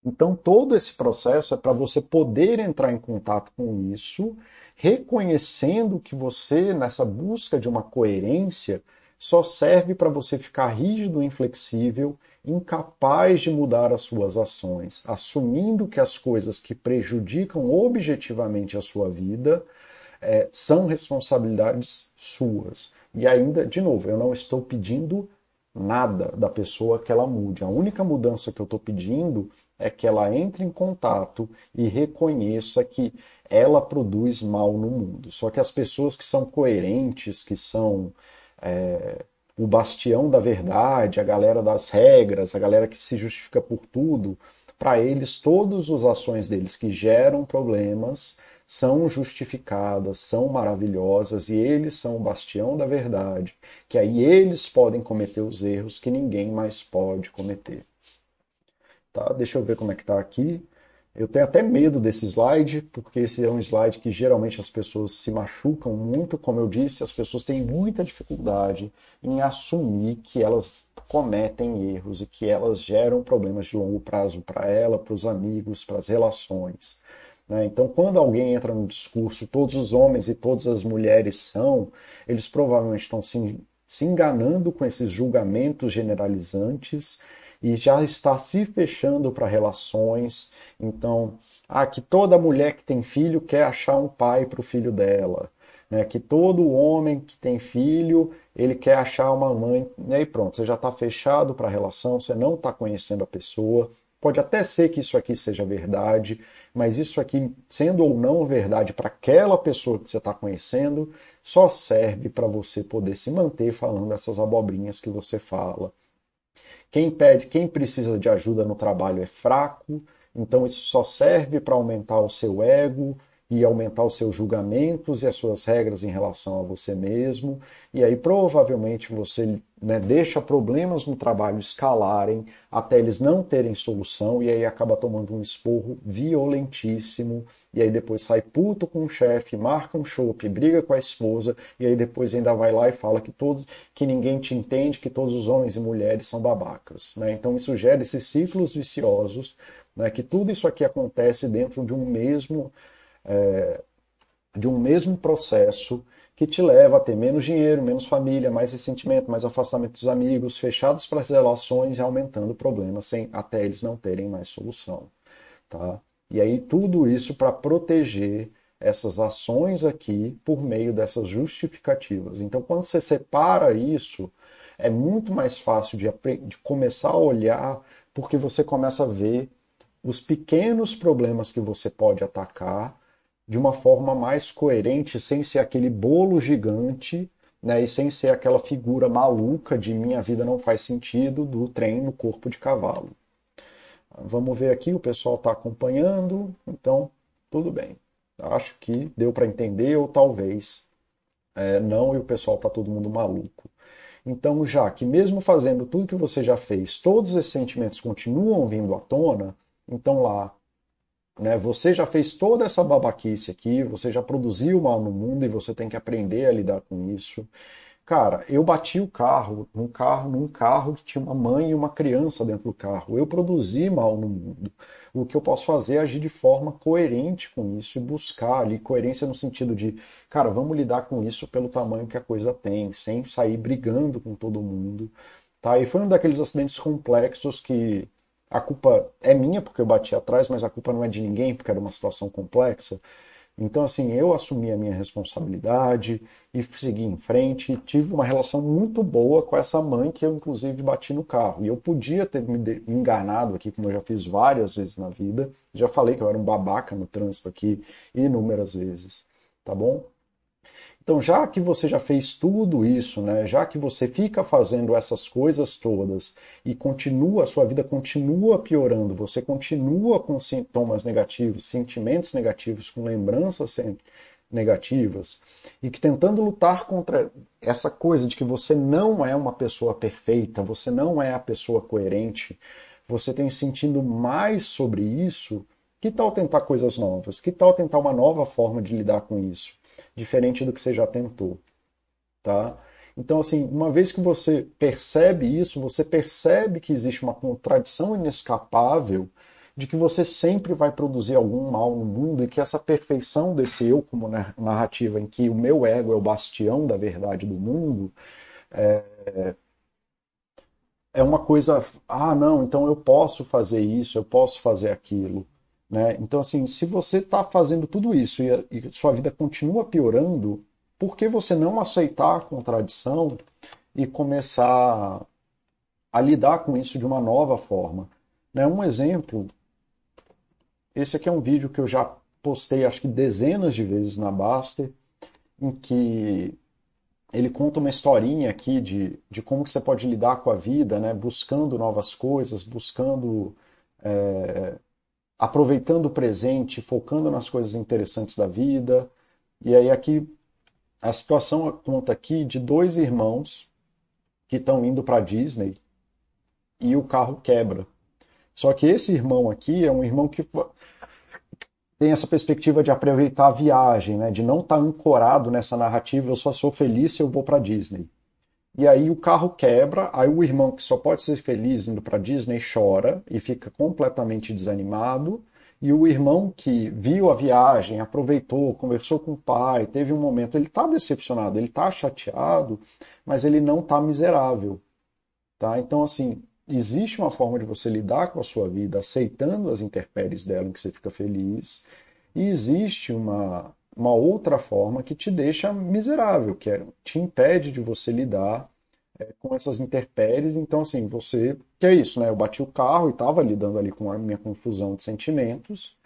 Então, todo esse processo é para você poder entrar em contato com isso, reconhecendo que você, nessa busca de uma coerência, só serve para você ficar rígido e inflexível, incapaz de mudar as suas ações, assumindo que as coisas que prejudicam objetivamente a sua vida é, são responsabilidades suas. E ainda, de novo, eu não estou pedindo nada da pessoa que ela mude. A única mudança que eu estou pedindo é que ela entre em contato e reconheça que ela produz mal no mundo. Só que as pessoas que são coerentes, que são é, o bastião da verdade, a galera das regras, a galera que se justifica por tudo, para eles, todas as ações deles que geram problemas são justificadas, são maravilhosas e eles são o bastião da verdade, que aí eles podem cometer os erros que ninguém mais pode cometer. Tá? Deixa eu ver como é que está aqui. Eu tenho até medo desse slide, porque esse é um slide que geralmente as pessoas se machucam muito. Como eu disse, as pessoas têm muita dificuldade em assumir que elas cometem erros e que elas geram problemas de longo prazo para ela, para os amigos, para as relações. Né? Então, quando alguém entra no discurso, todos os homens e todas as mulheres são, eles provavelmente estão se, se enganando com esses julgamentos generalizantes e já está se fechando para relações. Então, ah, que toda mulher que tem filho quer achar um pai para o filho dela. Né? Que todo homem que tem filho, ele quer achar uma mãe. E aí pronto, você já está fechado para a relação, você não está conhecendo a pessoa. Pode até ser que isso aqui seja verdade, mas isso aqui, sendo ou não verdade para aquela pessoa que você está conhecendo, só serve para você poder se manter falando essas abobrinhas que você fala quem pede, quem precisa de ajuda no trabalho é fraco, então isso só serve para aumentar o seu ego e aumentar os seus julgamentos e as suas regras em relação a você mesmo. E aí provavelmente você né, deixa problemas no trabalho escalarem até eles não terem solução e aí acaba tomando um esporro violentíssimo e aí depois sai puto com o chefe, marca um chope, briga com a esposa e aí depois ainda vai lá e fala que todos, que ninguém te entende, que todos os homens e mulheres são babacas. Né? Então isso gera esses ciclos viciosos, né, que tudo isso aqui acontece dentro de um mesmo é, de um mesmo processo que te leva a ter menos dinheiro, menos família, mais ressentimento, mais afastamento dos amigos, fechados para as relações e aumentando problemas sem até eles não terem mais solução, tá? E aí tudo isso para proteger essas ações aqui por meio dessas justificativas. Então, quando você separa isso, é muito mais fácil de, de começar a olhar, porque você começa a ver os pequenos problemas que você pode atacar de uma forma mais coerente, sem ser aquele bolo gigante, né, e sem ser aquela figura maluca de minha vida não faz sentido do trem no corpo de cavalo. Vamos ver aqui, o pessoal está acompanhando, então tudo bem. Acho que deu para entender, ou talvez é, não, e o pessoal está todo mundo maluco. Então, já que mesmo fazendo tudo que você já fez, todos esses sentimentos continuam vindo à tona, então lá né? Você já fez toda essa babaquice aqui, você já produziu mal no mundo e você tem que aprender a lidar com isso. Cara, eu bati o carro num carro, num carro que tinha uma mãe e uma criança dentro do carro. Eu produzi mal no mundo. O que eu posso fazer é agir de forma coerente com isso e buscar ali coerência no sentido de, cara, vamos lidar com isso pelo tamanho que a coisa tem, sem sair brigando com todo mundo. Tá? E foi um daqueles acidentes complexos que a culpa é minha porque eu bati atrás, mas a culpa não é de ninguém porque era uma situação complexa. Então, assim, eu assumi a minha responsabilidade e segui em frente. Tive uma relação muito boa com essa mãe que eu, inclusive, bati no carro. E eu podia ter me enganado aqui, como eu já fiz várias vezes na vida. Já falei que eu era um babaca no trânsito aqui inúmeras vezes. Tá bom? Então, já que você já fez tudo isso, né, já que você fica fazendo essas coisas todas e continua, a sua vida continua piorando, você continua com sintomas negativos, sentimentos negativos, com lembranças negativas e que tentando lutar contra essa coisa de que você não é uma pessoa perfeita, você não é a pessoa coerente, você tem sentido mais sobre isso, que tal tentar coisas novas? Que tal tentar uma nova forma de lidar com isso, diferente do que você já tentou, tá? Então, assim, uma vez que você percebe isso, você percebe que existe uma contradição inescapável de que você sempre vai produzir algum mal no mundo e que essa perfeição desse eu como narrativa em que o meu ego é o bastião da verdade do mundo é, é uma coisa, ah, não, então eu posso fazer isso, eu posso fazer aquilo. Né? Então, assim, se você está fazendo tudo isso e, a, e sua vida continua piorando, por que você não aceitar a contradição e começar a lidar com isso de uma nova forma? Né? Um exemplo, esse aqui é um vídeo que eu já postei acho que dezenas de vezes na Baster, em que ele conta uma historinha aqui de, de como que você pode lidar com a vida, né? buscando novas coisas, buscando é, aproveitando o presente, focando nas coisas interessantes da vida. E aí aqui a situação conta aqui de dois irmãos que estão indo para Disney e o carro quebra. Só que esse irmão aqui é um irmão que tem essa perspectiva de aproveitar a viagem, né? de não estar tá ancorado nessa narrativa, eu só sou feliz se eu vou para Disney. E aí o carro quebra, aí o irmão que só pode ser feliz indo para Disney chora e fica completamente desanimado e o irmão que viu a viagem, aproveitou, conversou com o pai, teve um momento, ele está decepcionado, ele está chateado, mas ele não está miserável. Tá? Então, assim, existe uma forma de você lidar com a sua vida aceitando as intempéries dela, em que você fica feliz, e existe uma, uma outra forma que te deixa miserável, que é, te impede de você lidar é, com essas intempéries. Então, assim, você. Que é isso, né? Eu bati o carro e estava lidando ali com a minha confusão de sentimentos,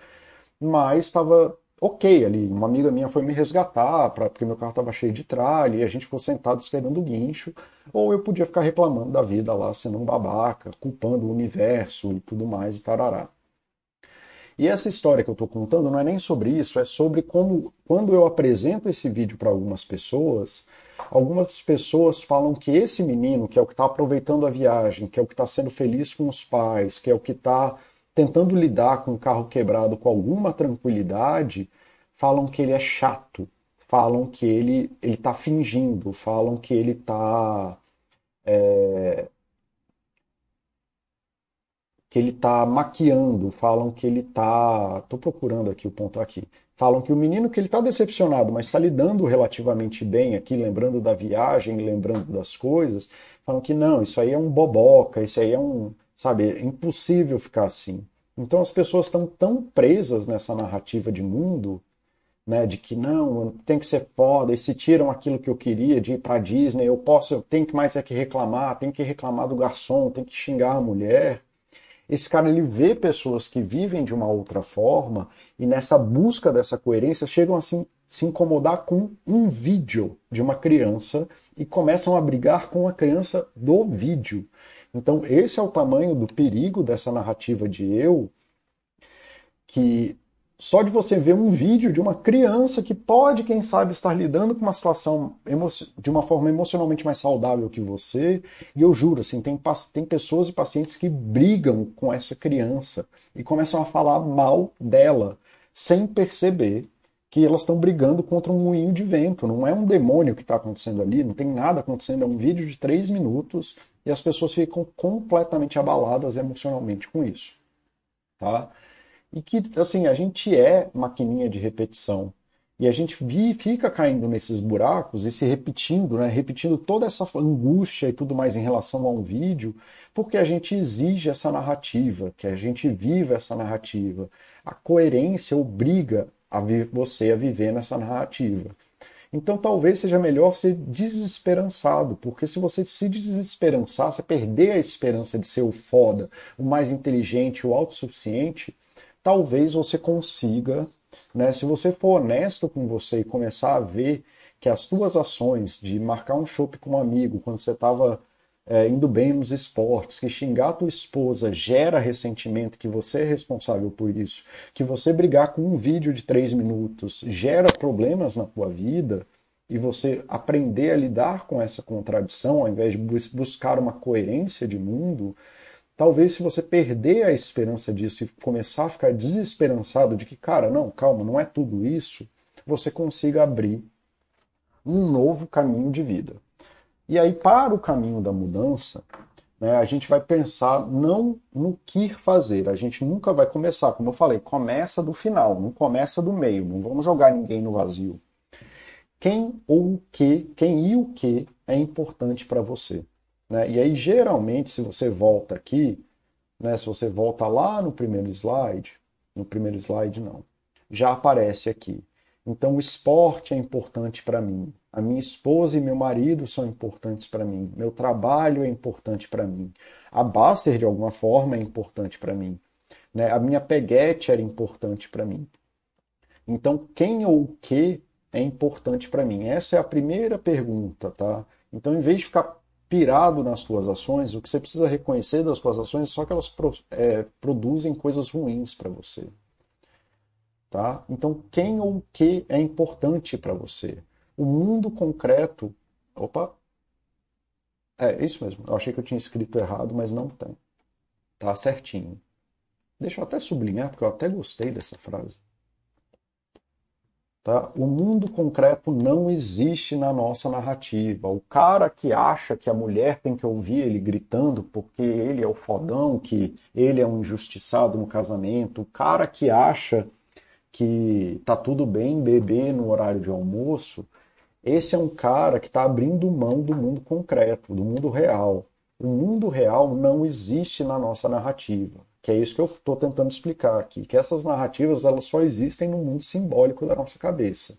mas estava ok ali. Uma amiga minha foi me resgatar, pra, porque meu carro estava cheio de tralha, e a gente ficou sentado esperando o guincho. Ou eu podia ficar reclamando da vida lá, sendo um babaca, culpando o universo e tudo mais, e tarará. E essa história que eu estou contando não é nem sobre isso, é sobre como, quando eu apresento esse vídeo para algumas pessoas, Algumas pessoas falam que esse menino, que é o que está aproveitando a viagem, que é o que está sendo feliz com os pais, que é o que está tentando lidar com o carro quebrado com alguma tranquilidade, falam que ele é chato, falam que ele está fingindo, falam que ele está. É, que ele está maquiando, falam que ele está. Estou procurando aqui o ponto aqui falam que o menino que ele está decepcionado, mas está lidando relativamente bem aqui, lembrando da viagem, lembrando das coisas, falam que não, isso aí é um boboca, isso aí é um, sabe, é impossível ficar assim. Então as pessoas estão tão presas nessa narrativa de mundo, né, de que não, tem que ser foda, e se tiram aquilo que eu queria de ir para Disney, eu posso, eu tenho que mais é que reclamar, tem que reclamar do garçom, tem que xingar a mulher. Esse cara ele vê pessoas que vivem de uma outra forma e nessa busca dessa coerência chegam a se, se incomodar com um vídeo de uma criança e começam a brigar com a criança do vídeo. Então, esse é o tamanho do perigo dessa narrativa de eu, que só de você ver um vídeo de uma criança que pode, quem sabe, estar lidando com uma situação de uma forma emocionalmente mais saudável que você, e eu juro, assim, tem, tem pessoas e pacientes que brigam com essa criança e começam a falar mal dela, sem perceber que elas estão brigando contra um moinho de vento. Não é um demônio que está acontecendo ali, não tem nada acontecendo, é um vídeo de três minutos e as pessoas ficam completamente abaladas emocionalmente com isso. Tá? E que, assim, a gente é maquininha de repetição. E a gente fica caindo nesses buracos e se repetindo, né? repetindo toda essa angústia e tudo mais em relação a um vídeo, porque a gente exige essa narrativa, que a gente viva essa narrativa. A coerência obriga a você a viver nessa narrativa. Então talvez seja melhor ser desesperançado, porque se você se desesperançar, você perder a esperança de ser o foda, o mais inteligente, o autossuficiente, talvez você consiga, né, se você for honesto com você e começar a ver que as suas ações de marcar um chopp com um amigo quando você estava é, indo bem nos esportes, que xingar a tua esposa gera ressentimento, que você é responsável por isso, que você brigar com um vídeo de três minutos gera problemas na tua vida, e você aprender a lidar com essa contradição, ao invés de buscar uma coerência de mundo, talvez se você perder a esperança disso e começar a ficar desesperançado de que, cara, não, calma, não é tudo isso, você consiga abrir um novo caminho de vida. E aí, para o caminho da mudança, né, a gente vai pensar não no que fazer. A gente nunca vai começar, como eu falei, começa do final, não começa do meio. Não vamos jogar ninguém no vazio. Quem ou o que, quem e o que é importante para você. Né? E aí, geralmente, se você volta aqui, né, se você volta lá no primeiro slide, no primeiro slide não, já aparece aqui. Então, o esporte é importante para mim. A minha esposa e meu marido são importantes para mim. Meu trabalho é importante para mim. A Baster, de alguma forma, é importante para mim. Né? A minha peguete era importante para mim. Então, quem ou o que é importante para mim? Essa é a primeira pergunta, tá? Então, em vez de ficar pirado nas suas ações, o que você precisa reconhecer das suas ações é só que elas é, produzem coisas ruins para você. Tá? Então, quem ou o que é importante para você? O mundo concreto. Opa! É, isso mesmo. Eu achei que eu tinha escrito errado, mas não tem. Tá certinho. Deixa eu até sublinhar, porque eu até gostei dessa frase. Tá? O mundo concreto não existe na nossa narrativa. O cara que acha que a mulher tem que ouvir ele gritando porque ele é o fodão, que ele é um injustiçado no casamento, o cara que acha que tá tudo bem beber no horário de almoço, esse é um cara que está abrindo mão do mundo concreto, do mundo real. O mundo real não existe na nossa narrativa, que é isso que eu estou tentando explicar aqui, que essas narrativas elas só existem no mundo simbólico da nossa cabeça.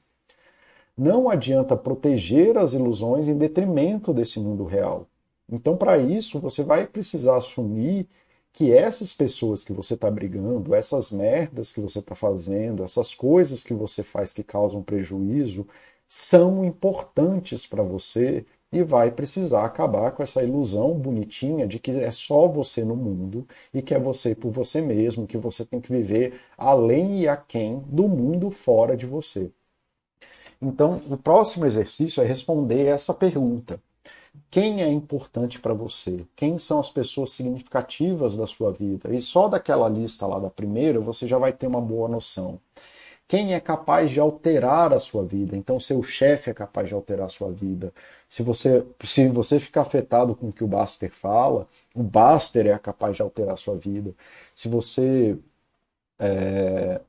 Não adianta proteger as ilusões em detrimento desse mundo real. Então, para isso, você vai precisar assumir que essas pessoas que você está brigando, essas merdas que você está fazendo, essas coisas que você faz que causam prejuízo, são importantes para você e vai precisar acabar com essa ilusão bonitinha de que é só você no mundo e que é você por você mesmo, que você tem que viver além e aquém do mundo fora de você. Então, o próximo exercício é responder essa pergunta. Quem é importante para você? Quem são as pessoas significativas da sua vida? E só daquela lista lá da primeira você já vai ter uma boa noção. Quem é capaz de alterar a sua vida? Então, seu chefe é capaz de alterar a sua vida. Se você, se você ficar afetado com o que o Baster fala, o Baster é capaz de alterar a sua vida. Se você, é,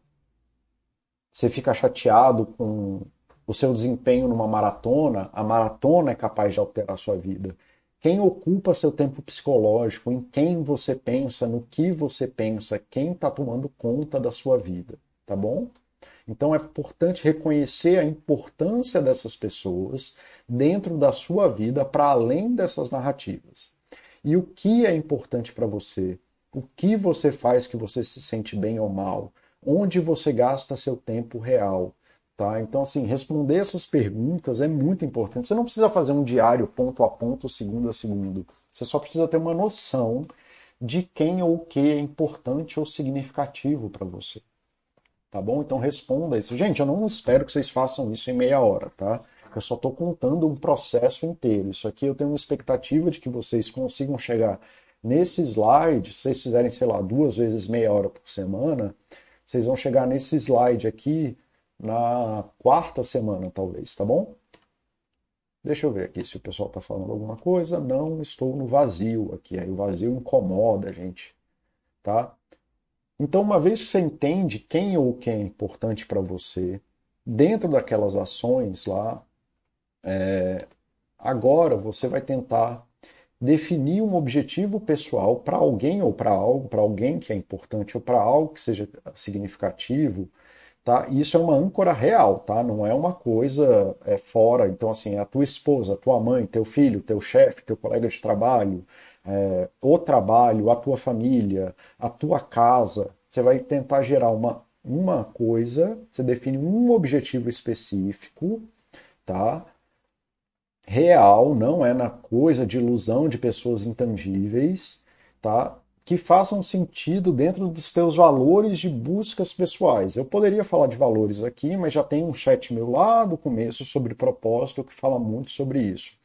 você fica chateado com o seu desempenho numa maratona, a maratona é capaz de alterar a sua vida. Quem ocupa seu tempo psicológico, em quem você pensa, no que você pensa, quem está tomando conta da sua vida, tá bom? Então é importante reconhecer a importância dessas pessoas dentro da sua vida para além dessas narrativas. E o que é importante para você? O que você faz que você se sente bem ou mal? Onde você gasta seu tempo real? Tá? Então, assim, responder essas perguntas é muito importante. Você não precisa fazer um diário ponto a ponto, segundo a segundo. Você só precisa ter uma noção de quem ou o que é importante ou significativo para você. Tá bom? Então responda isso. Gente, eu não espero que vocês façam isso em meia hora, tá? Eu só estou contando um processo inteiro. Isso aqui eu tenho uma expectativa de que vocês consigam chegar nesse slide. Se vocês fizerem, sei lá, duas vezes meia hora por semana, vocês vão chegar nesse slide aqui na quarta semana, talvez, tá bom? Deixa eu ver aqui se o pessoal está falando alguma coisa. Não estou no vazio aqui. Aí o vazio incomoda a gente, tá? Então, uma vez que você entende quem ou quem é importante para você, dentro daquelas ações lá, é, agora você vai tentar definir um objetivo pessoal para alguém ou para algo, para alguém que é importante ou para algo que seja significativo, tá? Isso é uma âncora real, tá? Não é uma coisa é, fora. Então, assim, a tua esposa, a tua mãe, teu filho, teu chefe, teu colega de trabalho, é, o trabalho, a tua família, a tua casa. Você vai tentar gerar uma, uma coisa, você define um objetivo específico, tá? real, não é na coisa de ilusão de pessoas intangíveis, tá? Que façam sentido dentro dos teus valores de buscas pessoais. Eu poderia falar de valores aqui, mas já tem um chat meu lá do começo sobre propósito que fala muito sobre isso.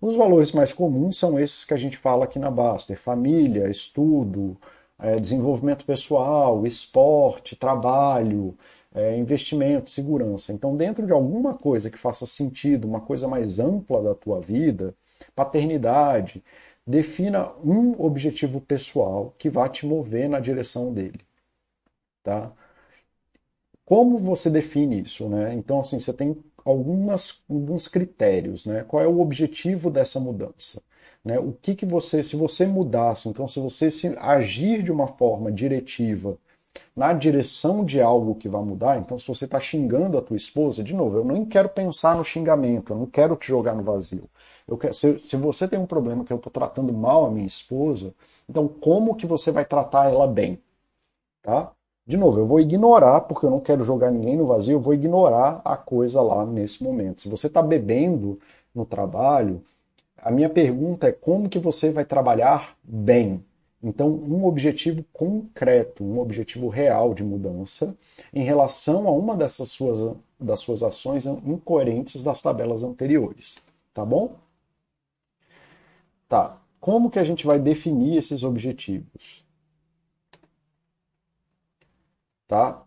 Os valores mais comuns são esses que a gente fala aqui na Baster: família, estudo, é, desenvolvimento pessoal, esporte, trabalho, é, investimento, segurança. Então, dentro de alguma coisa que faça sentido, uma coisa mais ampla da tua vida, paternidade, defina um objetivo pessoal que vai te mover na direção dele, tá? Como você define isso, né? Então, assim, você tem algumas, alguns critérios, né? Qual é o objetivo dessa mudança? Né? O que que você, se você mudasse, então se você se agir de uma forma diretiva na direção de algo que vai mudar, então se você está xingando a tua esposa, de novo, eu nem quero pensar no xingamento, eu não quero te jogar no vazio. Quero, se, se você tem um problema que eu estou tratando mal a minha esposa, então como que você vai tratar ela bem? Tá? De novo, eu vou ignorar, porque eu não quero jogar ninguém no vazio, eu vou ignorar a coisa lá nesse momento. Se você está bebendo no trabalho, a minha pergunta é como que você vai trabalhar bem? Então, um objetivo concreto, um objetivo real de mudança em relação a uma dessas suas, das suas ações incoerentes das tabelas anteriores. Tá bom? Tá. Como que a gente vai definir esses objetivos? Tá?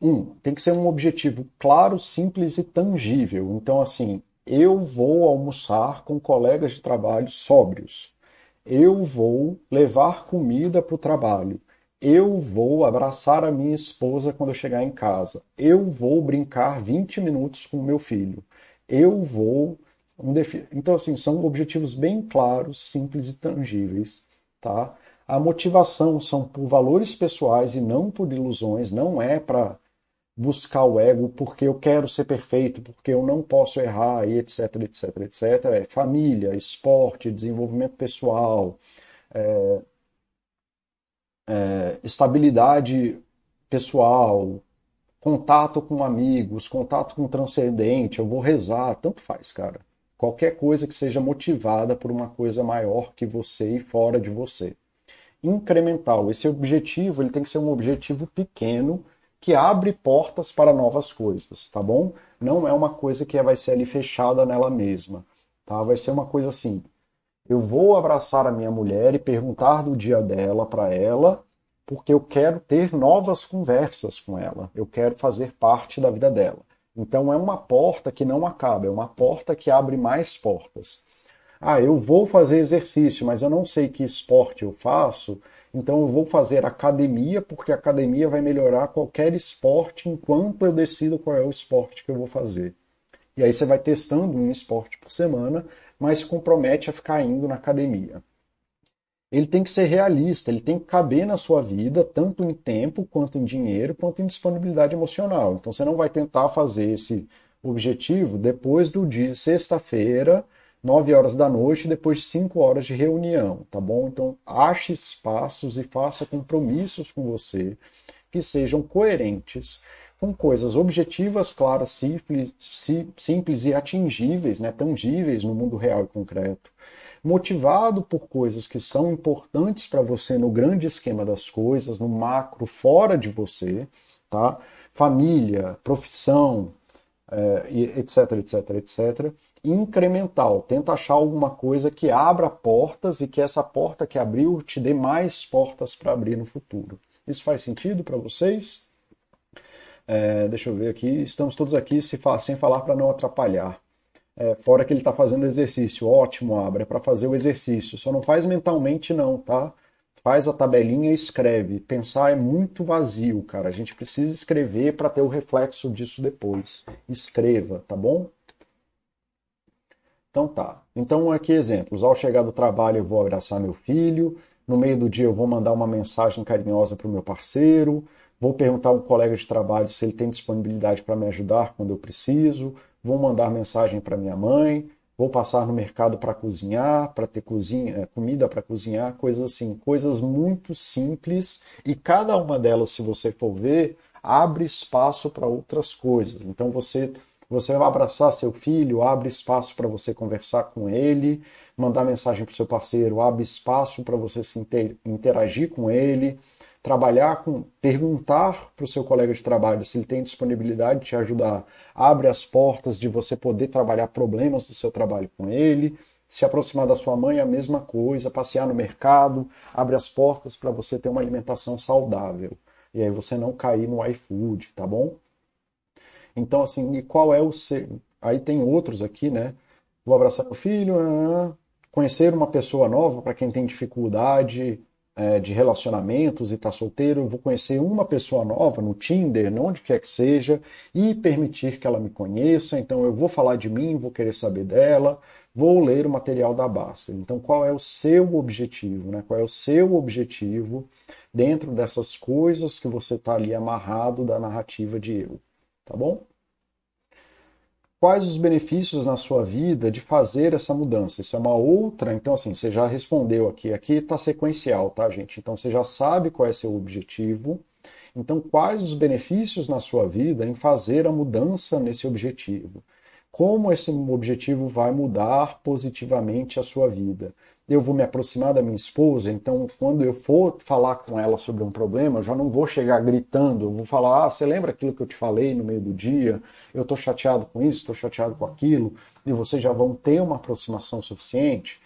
Um, tem que ser um objetivo claro, simples e tangível. Então, assim, eu vou almoçar com colegas de trabalho sóbrios eu vou levar comida para o trabalho. Eu vou abraçar a minha esposa quando eu chegar em casa. Eu vou brincar 20 minutos com o meu filho. Eu vou. Então, assim, são objetivos bem claros, simples e tangíveis. Tá? A motivação são por valores pessoais e não por ilusões, não é para buscar o ego porque eu quero ser perfeito, porque eu não posso errar, e etc, etc, etc. É família, esporte, desenvolvimento pessoal, é, é, estabilidade pessoal, contato com amigos, contato com transcendente, eu vou rezar, tanto faz, cara. Qualquer coisa que seja motivada por uma coisa maior que você e fora de você. Incremental. Esse objetivo ele tem que ser um objetivo pequeno que abre portas para novas coisas, tá bom? Não é uma coisa que vai ser ali fechada nela mesma, tá? Vai ser uma coisa assim. Eu vou abraçar a minha mulher e perguntar do dia dela para ela, porque eu quero ter novas conversas com ela. Eu quero fazer parte da vida dela. Então é uma porta que não acaba, é uma porta que abre mais portas. Ah, eu vou fazer exercício, mas eu não sei que esporte eu faço. Então eu vou fazer academia, porque academia vai melhorar qualquer esporte enquanto eu decido qual é o esporte que eu vou fazer. E aí você vai testando um esporte por semana, mas se compromete a ficar indo na academia. Ele tem que ser realista, ele tem que caber na sua vida, tanto em tempo, quanto em dinheiro, quanto em disponibilidade emocional. Então você não vai tentar fazer esse objetivo depois do dia sexta-feira, 9 horas da noite, depois de 5 horas de reunião, tá bom? Então, ache espaços e faça compromissos com você que sejam coerentes com coisas objetivas, claras, simples, simples e atingíveis, né, tangíveis no mundo real e concreto, motivado por coisas que são importantes para você no grande esquema das coisas, no macro, fora de você, tá? Família, profissão, é, etc, etc, etc. Incremental, tenta achar alguma coisa que abra portas e que essa porta que abriu te dê mais portas para abrir no futuro. Isso faz sentido para vocês? É, deixa eu ver aqui. Estamos todos aqui sem falar para não atrapalhar. É, fora que ele está fazendo exercício. Ótimo, Abra. É para fazer o exercício. Só não faz mentalmente, não, tá? faz a tabelinha e escreve. Pensar é muito vazio, cara. A gente precisa escrever para ter o reflexo disso depois. Escreva, tá bom? Então tá. Então aqui exemplos. Ao chegar do trabalho eu vou abraçar meu filho. No meio do dia eu vou mandar uma mensagem carinhosa para o meu parceiro. Vou perguntar um colega de trabalho se ele tem disponibilidade para me ajudar quando eu preciso. Vou mandar mensagem para minha mãe vou passar no mercado para cozinhar, para ter cozinha, é, comida para cozinhar, coisas assim, coisas muito simples e cada uma delas, se você for ver, abre espaço para outras coisas. Então você Você vai abraçar seu filho, abre espaço para você conversar com ele, mandar mensagem para seu parceiro, abre espaço para você se interagir com ele, trabalhar com, perguntar para o seu colega de trabalho se ele tem disponibilidade de te ajudar, abre as portas de você poder trabalhar problemas do seu trabalho com ele, se aproximar da sua mãe, a mesma coisa, passear no mercado, abre as portas para você ter uma alimentação saudável. E aí você não cair no iFood, tá bom? Então, assim, e qual é o seu. Aí tem outros aqui, né? Vou abraçar o filho, conhecer uma pessoa nova para quem tem dificuldade é, de relacionamentos e está solteiro. Vou conhecer uma pessoa nova no Tinder, onde quer que seja, e permitir que ela me conheça. Então, eu vou falar de mim, vou querer saber dela, vou ler o material da Basta. Então, qual é o seu objetivo? Né? Qual é o seu objetivo dentro dessas coisas que você está ali amarrado da narrativa de eu? Tá bom? Quais os benefícios na sua vida de fazer essa mudança? Isso é uma outra. Então, assim, você já respondeu aqui. Aqui está sequencial, tá, gente? Então, você já sabe qual é seu objetivo. Então, quais os benefícios na sua vida em fazer a mudança nesse objetivo? Como esse objetivo vai mudar positivamente a sua vida? Eu vou me aproximar da minha esposa, então quando eu for falar com ela sobre um problema, eu já não vou chegar gritando, eu vou falar: "Ah, você lembra aquilo que eu te falei no meio do dia? Eu estou chateado com isso, estou chateado com aquilo", e vocês já vão ter uma aproximação suficiente.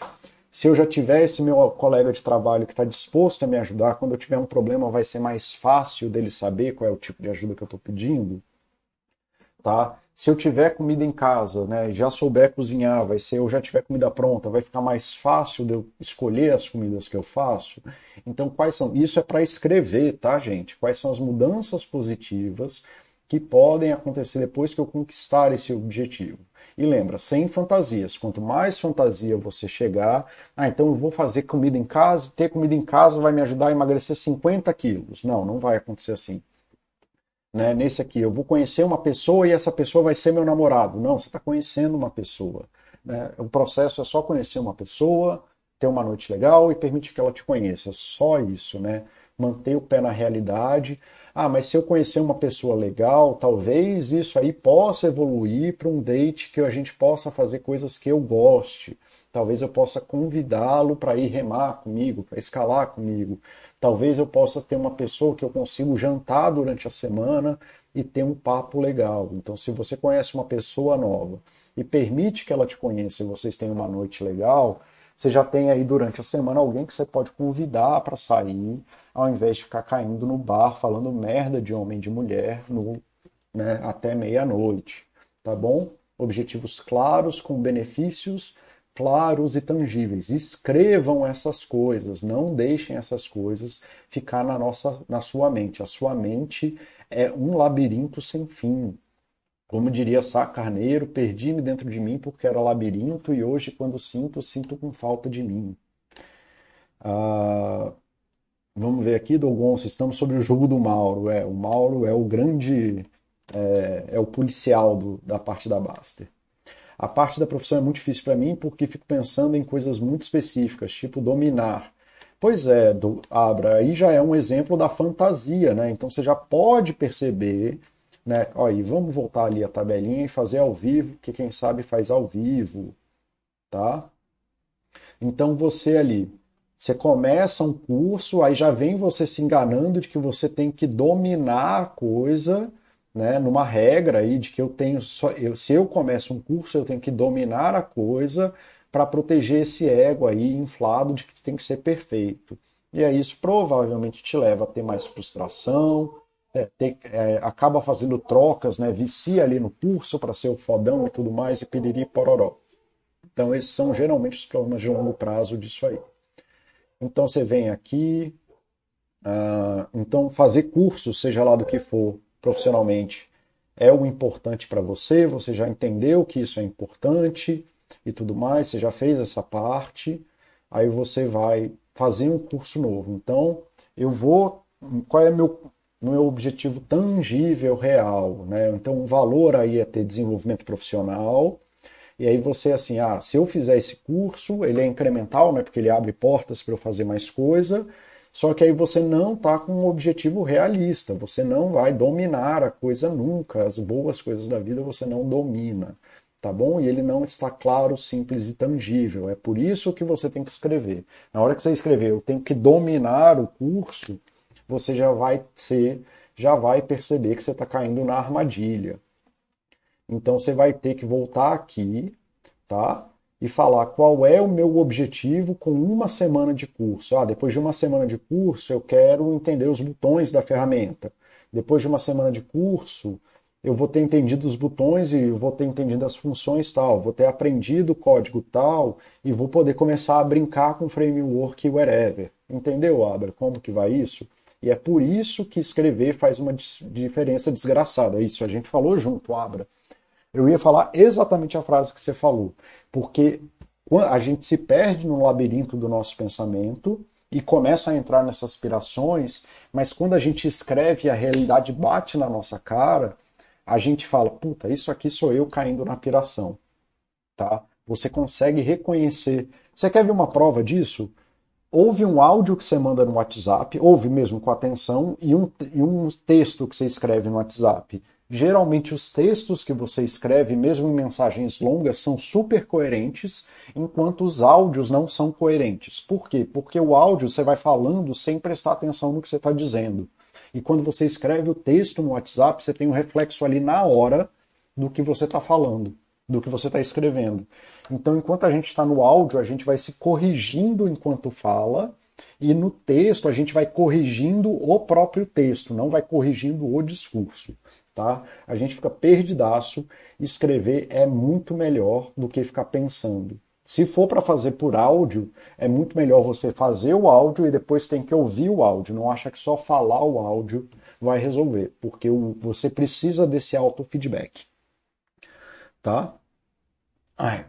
Se eu já tiver esse meu colega de trabalho que está disposto a me ajudar, quando eu tiver um problema, vai ser mais fácil dele saber qual é o tipo de ajuda que eu estou pedindo, tá? Se eu tiver comida em casa, né, já souber cozinhar, vai ser, eu já tiver comida pronta, vai ficar mais fácil de eu escolher as comidas que eu faço. Então, quais são? Isso é para escrever, tá, gente? Quais são as mudanças positivas que podem acontecer depois que eu conquistar esse objetivo? E lembra, sem fantasias. Quanto mais fantasia você chegar, ah, então eu vou fazer comida em casa, ter comida em casa vai me ajudar a emagrecer 50 quilos. Não, não vai acontecer assim né, nesse aqui, eu vou conhecer uma pessoa e essa pessoa vai ser meu namorado. Não, você está conhecendo uma pessoa. Né? O processo é só conhecer uma pessoa, ter uma noite legal e permitir que ela te conheça. Só isso, né? Manter o pé na realidade. Ah, mas se eu conhecer uma pessoa legal, talvez isso aí possa evoluir para um date que a gente possa fazer coisas que eu goste. Talvez eu possa convidá-lo para ir remar comigo, para escalar comigo. Talvez eu possa ter uma pessoa que eu consigo jantar durante a semana e ter um papo legal. Então, se você conhece uma pessoa nova e permite que ela te conheça e vocês tenham uma noite legal, você já tem aí durante a semana alguém que você pode convidar para sair, ao invés de ficar caindo no bar falando merda de homem e de mulher no, né, até meia-noite. Tá bom? Objetivos claros, com benefícios claros e tangíveis. Escrevam essas coisas, não deixem essas coisas ficar na nossa na sua mente. A sua mente é um labirinto sem fim. Como diria Sá Carneiro, perdi-me dentro de mim porque era labirinto e hoje quando sinto, sinto com falta de mim. Ah, vamos ver aqui, Dogonço, estamos sobre o jogo do Mauro. É, o Mauro é o grande, é, é o policial do, da parte da Baster. A parte da profissão é muito difícil para mim porque fico pensando em coisas muito específicas, tipo dominar. Pois é, do, Abra, aí já é um exemplo da fantasia, né? Então você já pode perceber, né? Olha, vamos voltar ali a tabelinha e fazer ao vivo, que quem sabe faz ao vivo, tá? Então você ali, você começa um curso, aí já vem você se enganando de que você tem que dominar a coisa né, numa regra aí de que eu tenho só, eu, se eu começo um curso, eu tenho que dominar a coisa para proteger esse ego aí inflado de que tem que ser perfeito. E aí isso provavelmente te leva a ter mais frustração, é, ter, é, acaba fazendo trocas, né, vicia ali no curso para ser o fodão e tudo mais, e pedir pororó. Então esses são geralmente os problemas de longo prazo disso aí. Então você vem aqui, uh, então fazer curso, seja lá do que for, profissionalmente é o importante para você, você já entendeu que isso é importante e tudo mais, você já fez essa parte, aí você vai fazer um curso novo. Então, eu vou. Qual é meu, meu objetivo tangível, real? Né? Então, o valor aí é ter desenvolvimento profissional. E aí você, assim, ah, se eu fizer esse curso, ele é incremental, né? Porque ele abre portas para eu fazer mais coisa. Só que aí você não está com um objetivo realista, você não vai dominar a coisa nunca, as boas coisas da vida você não domina, tá bom? E ele não está claro, simples e tangível. É por isso que você tem que escrever. Na hora que você escrever, eu tenho que dominar o curso, você já vai ser, já vai perceber que você está caindo na armadilha. Então você vai ter que voltar aqui, tá? E falar qual é o meu objetivo com uma semana de curso. Ah, depois de uma semana de curso, eu quero entender os botões da ferramenta. Depois de uma semana de curso, eu vou ter entendido os botões e vou ter entendido as funções tal, vou ter aprendido o código tal e vou poder começar a brincar com framework wherever. Entendeu, Abra? Como que vai isso? E é por isso que escrever faz uma diferença desgraçada. Isso a gente falou junto, Abra. Eu ia falar exatamente a frase que você falou, porque a gente se perde no labirinto do nosso pensamento e começa a entrar nessas aspirações, mas quando a gente escreve e a realidade bate na nossa cara, a gente fala, puta, isso aqui sou eu caindo na piração, tá? Você consegue reconhecer. Você quer ver uma prova disso? Houve um áudio que você manda no WhatsApp, ouve mesmo com atenção, e um, e um texto que você escreve no WhatsApp. Geralmente os textos que você escreve, mesmo em mensagens longas, são super coerentes, enquanto os áudios não são coerentes. Por quê? Porque o áudio você vai falando sem prestar atenção no que você está dizendo. E quando você escreve o texto no WhatsApp, você tem um reflexo ali na hora do que você está falando, do que você está escrevendo. Então, enquanto a gente está no áudio, a gente vai se corrigindo enquanto fala, e no texto a gente vai corrigindo o próprio texto, não vai corrigindo o discurso tá? A gente fica perdidaço, escrever é muito melhor do que ficar pensando. Se for para fazer por áudio, é muito melhor você fazer o áudio e depois tem que ouvir o áudio. Não acha que só falar o áudio vai resolver, porque você precisa desse auto-feedback. Tá? Ai,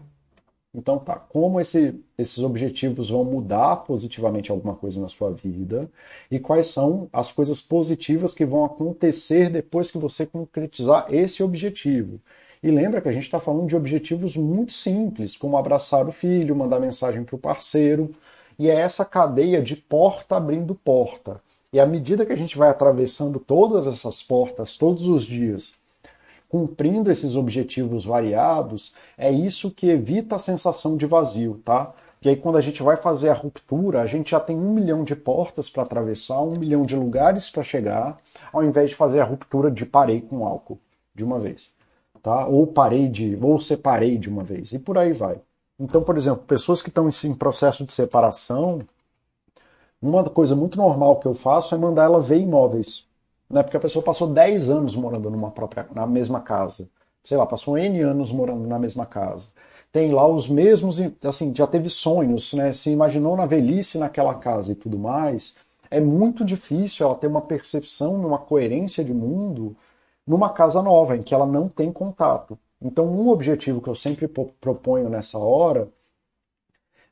então tá, como esse, esses objetivos vão mudar positivamente alguma coisa na sua vida e quais são as coisas positivas que vão acontecer depois que você concretizar esse objetivo. E lembra que a gente está falando de objetivos muito simples, como abraçar o filho, mandar mensagem para o parceiro, e é essa cadeia de porta abrindo porta. E à medida que a gente vai atravessando todas essas portas todos os dias cumprindo esses objetivos variados, é isso que evita a sensação de vazio, tá? E aí, quando a gente vai fazer a ruptura, a gente já tem um milhão de portas para atravessar, um milhão de lugares para chegar, ao invés de fazer a ruptura de parei com álcool de uma vez, tá? Ou parei de, ou separei de uma vez, e por aí vai. Então, por exemplo, pessoas que estão em processo de separação, uma coisa muito normal que eu faço é mandar ela ver imóveis né? Porque a pessoa passou 10 anos morando numa própria, na mesma casa. Sei lá, passou N anos morando na mesma casa. Tem lá os mesmos, assim, já teve sonhos, né? Se imaginou na velhice naquela casa e tudo mais. É muito difícil ela ter uma percepção, uma coerência de mundo numa casa nova, em que ela não tem contato. Então, um objetivo que eu sempre proponho nessa hora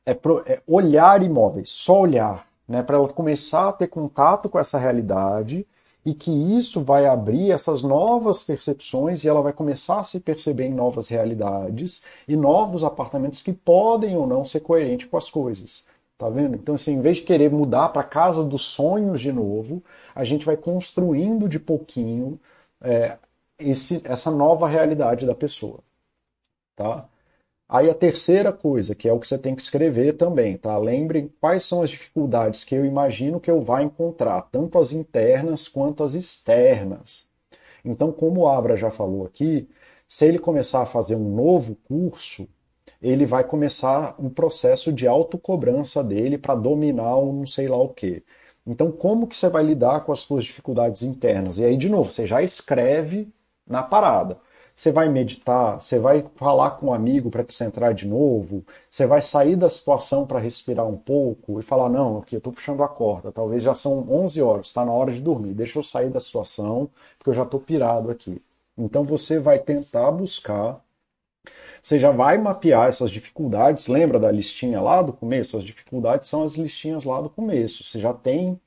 é, pro, é olhar imóveis, só olhar, né, para ela começar a ter contato com essa realidade e que isso vai abrir essas novas percepções e ela vai começar a se perceber em novas realidades e novos apartamentos que podem ou não ser coerentes com as coisas. Tá vendo? Então, assim, em vez de querer mudar para a casa dos sonhos de novo, a gente vai construindo de pouquinho é, esse, essa nova realidade da pessoa. Tá? Aí a terceira coisa, que é o que você tem que escrever também, tá? Lembrem quais são as dificuldades que eu imagino que eu vá encontrar, tanto as internas quanto as externas. Então, como o Abra já falou aqui, se ele começar a fazer um novo curso, ele vai começar um processo de autocobrança dele para dominar um não sei lá o quê. Então, como que você vai lidar com as suas dificuldades internas? E aí, de novo, você já escreve na parada. Você vai meditar, você vai falar com um amigo para te centrar de novo, você vai sair da situação para respirar um pouco e falar: não, aqui eu estou puxando a corda, talvez já são 11 horas, está na hora de dormir, deixa eu sair da situação, porque eu já estou pirado aqui. Então você vai tentar buscar, você já vai mapear essas dificuldades, lembra da listinha lá do começo? As dificuldades são as listinhas lá do começo, você já tem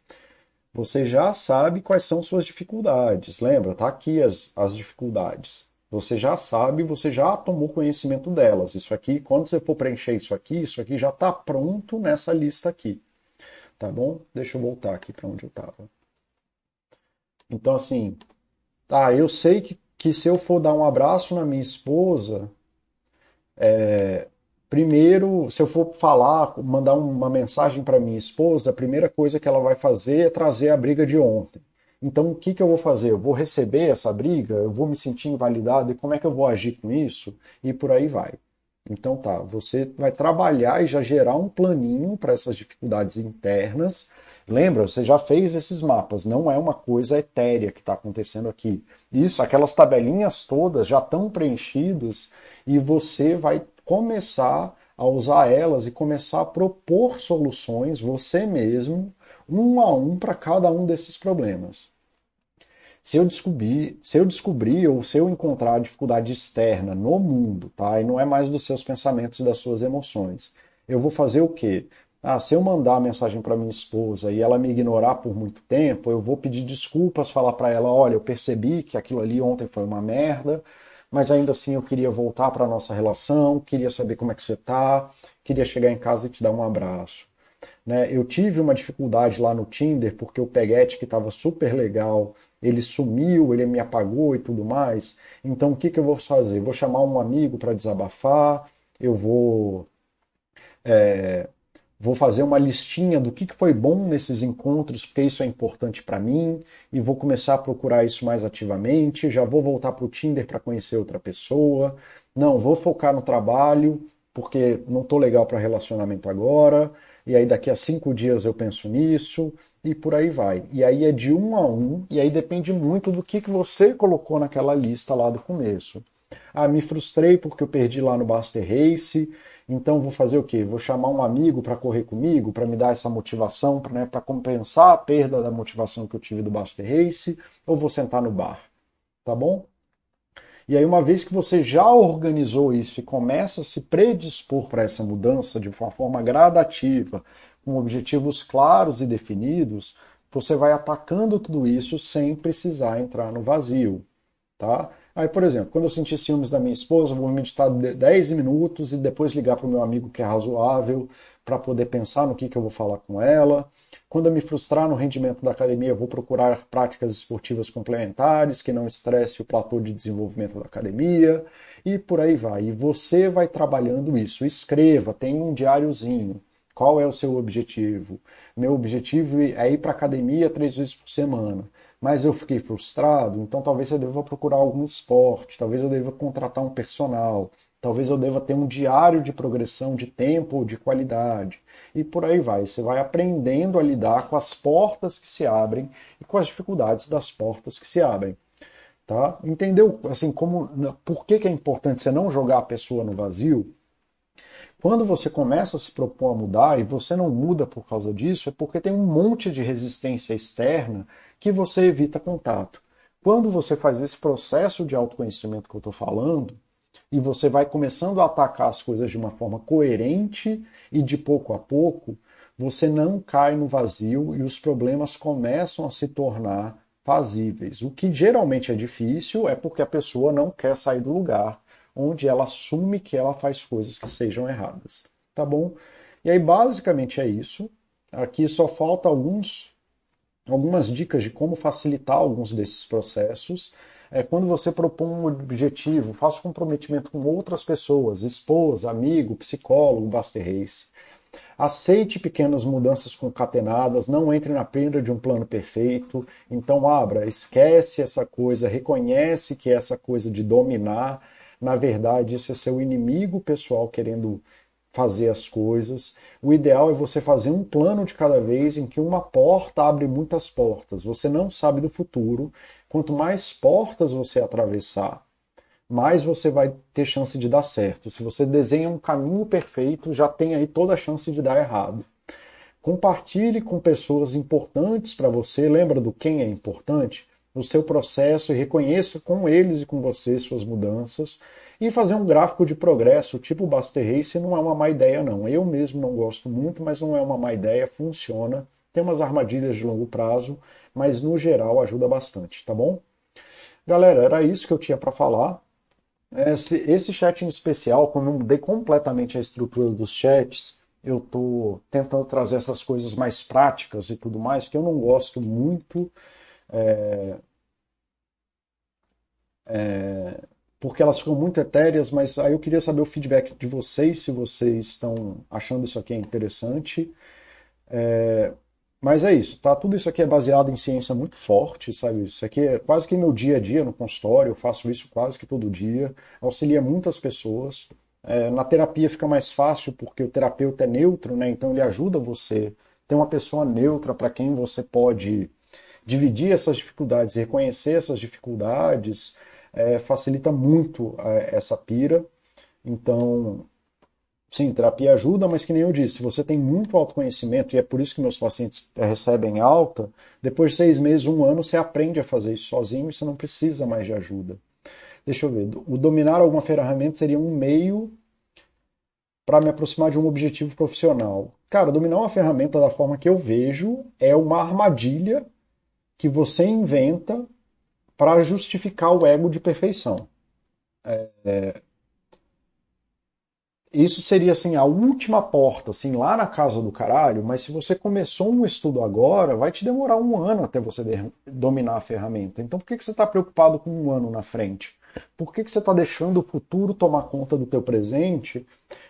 você já sabe quais são suas dificuldades. Lembra? Tá aqui as, as dificuldades. Você já sabe, você já tomou conhecimento delas. Isso aqui, quando você for preencher isso aqui, isso aqui já está pronto nessa lista aqui. tá bom? Deixa eu voltar aqui para onde eu estava. Então, assim, tá, eu sei que, que se eu for dar um abraço na minha esposa, é, primeiro, se eu for falar, mandar uma mensagem para minha esposa, a primeira coisa que ela vai fazer é trazer a briga de ontem. Então, o que, que eu vou fazer? Eu vou receber essa briga? Eu vou me sentir invalidado? E como é que eu vou agir com isso? E por aí vai. Então, tá, você vai trabalhar e já gerar um planinho para essas dificuldades internas. Lembra, você já fez esses mapas, não é uma coisa etérea que está acontecendo aqui. Isso, aquelas tabelinhas todas já estão preenchidas e você vai começar a usar elas e começar a propor soluções você mesmo, um a um, para cada um desses problemas. Se eu descobrir, se eu descobrir ou se eu encontrar dificuldade externa no mundo, tá? E não é mais dos seus pensamentos e das suas emoções. Eu vou fazer o quê? Ah, se eu mandar a mensagem para minha esposa e ela me ignorar por muito tempo, eu vou pedir desculpas, falar para ela, olha, eu percebi que aquilo ali ontem foi uma merda, mas ainda assim eu queria voltar para nossa relação, queria saber como é que você tá, queria chegar em casa e te dar um abraço. Né? Eu tive uma dificuldade lá no Tinder porque o peguete que estava super legal ele sumiu, ele me apagou e tudo mais. Então o que, que eu vou fazer? Vou chamar um amigo para desabafar, eu vou. É, vou fazer uma listinha do que, que foi bom nesses encontros, porque isso é importante para mim, e vou começar a procurar isso mais ativamente. Já vou voltar para o Tinder para conhecer outra pessoa. Não, vou focar no trabalho, porque não estou legal para relacionamento agora e aí daqui a cinco dias eu penso nisso, e por aí vai. E aí é de um a um, e aí depende muito do que, que você colocou naquela lista lá do começo. Ah, me frustrei porque eu perdi lá no Buster Race, então vou fazer o quê? Vou chamar um amigo para correr comigo, para me dar essa motivação, para né, compensar a perda da motivação que eu tive do Buster Race, ou vou sentar no bar, tá bom? E aí, uma vez que você já organizou isso e começa a se predispor para essa mudança de uma forma gradativa, com objetivos claros e definidos, você vai atacando tudo isso sem precisar entrar no vazio, tá? Aí, por exemplo, quando eu sentir ciúmes da minha esposa, eu vou meditar 10 minutos e depois ligar para o meu amigo que é razoável para poder pensar no que, que eu vou falar com ela. Quando eu me frustrar no rendimento da academia, eu vou procurar práticas esportivas complementares que não estresse o platô de desenvolvimento da academia e por aí vai. E você vai trabalhando isso. Escreva, tem um diáriozinho. Qual é o seu objetivo? Meu objetivo é ir para a academia três vezes por semana. Mas eu fiquei frustrado, então talvez eu deva procurar algum esporte, talvez eu deva contratar um personal, Talvez eu deva ter um diário de progressão de tempo ou de qualidade. E por aí vai. Você vai aprendendo a lidar com as portas que se abrem e com as dificuldades das portas que se abrem. Tá? Entendeu assim como por que, que é importante você não jogar a pessoa no vazio? Quando você começa a se propor a mudar e você não muda por causa disso, é porque tem um monte de resistência externa que você evita contato. Quando você faz esse processo de autoconhecimento que eu estou falando, e você vai começando a atacar as coisas de uma forma coerente e de pouco a pouco, você não cai no vazio e os problemas começam a se tornar fazíveis. O que geralmente é difícil é porque a pessoa não quer sair do lugar onde ela assume que ela faz coisas que sejam erradas. Tá bom? E aí basicamente é isso. Aqui só falta alguns algumas dicas de como facilitar alguns desses processos é quando você propõe um objetivo, faça comprometimento com outras pessoas, esposa, amigo, psicólogo, Buster Race. Aceite pequenas mudanças concatenadas, não entre na perda de um plano perfeito. Então, abra, esquece essa coisa, reconhece que essa coisa de dominar, na verdade, isso é seu inimigo pessoal querendo fazer as coisas. O ideal é você fazer um plano de cada vez em que uma porta abre muitas portas. Você não sabe do futuro. Quanto mais portas você atravessar, mais você vai ter chance de dar certo. Se você desenha um caminho perfeito, já tem aí toda a chance de dar errado. Compartilhe com pessoas importantes para você. Lembra do quem é importante? No seu processo e reconheça com eles e com você suas mudanças e fazer um gráfico de progresso, tipo Buster Race, não é uma má ideia, não. Eu mesmo não gosto muito, mas não é uma má ideia, funciona. Tem umas armadilhas de longo prazo, mas no geral ajuda bastante, tá bom? Galera, era isso que eu tinha para falar. Esse, esse chat em especial, como eu mudei completamente a estrutura dos chats, eu estou tentando trazer essas coisas mais práticas e tudo mais, que eu não gosto muito. É, é, porque elas ficam muito etéreas, mas aí eu queria saber o feedback de vocês, se vocês estão achando isso aqui interessante. É, mas é isso, tá? Tudo isso aqui é baseado em ciência muito forte, sabe? Isso aqui é quase que meu dia a dia no consultório, eu faço isso quase que todo dia, auxilia muitas pessoas. É, na terapia fica mais fácil porque o terapeuta é neutro, né? Então ele ajuda você. Tem uma pessoa neutra para quem você pode dividir essas dificuldades, reconhecer essas dificuldades, é, facilita muito é, essa pira. Então, sim, terapia ajuda, mas que nem eu disse, se você tem muito autoconhecimento, e é por isso que meus pacientes é, recebem alta, depois de seis meses, um ano, você aprende a fazer isso sozinho e você não precisa mais de ajuda. Deixa eu ver. O dominar alguma ferramenta seria um meio para me aproximar de um objetivo profissional. Cara, dominar uma ferramenta da forma que eu vejo é uma armadilha que você inventa para justificar o ego de perfeição. É, é, isso seria assim a última porta, assim, lá na casa do caralho, mas se você começou um estudo agora, vai te demorar um ano até você dominar a ferramenta. Então por que, que você está preocupado com um ano na frente? Por que, que você está deixando o futuro tomar conta do teu presente,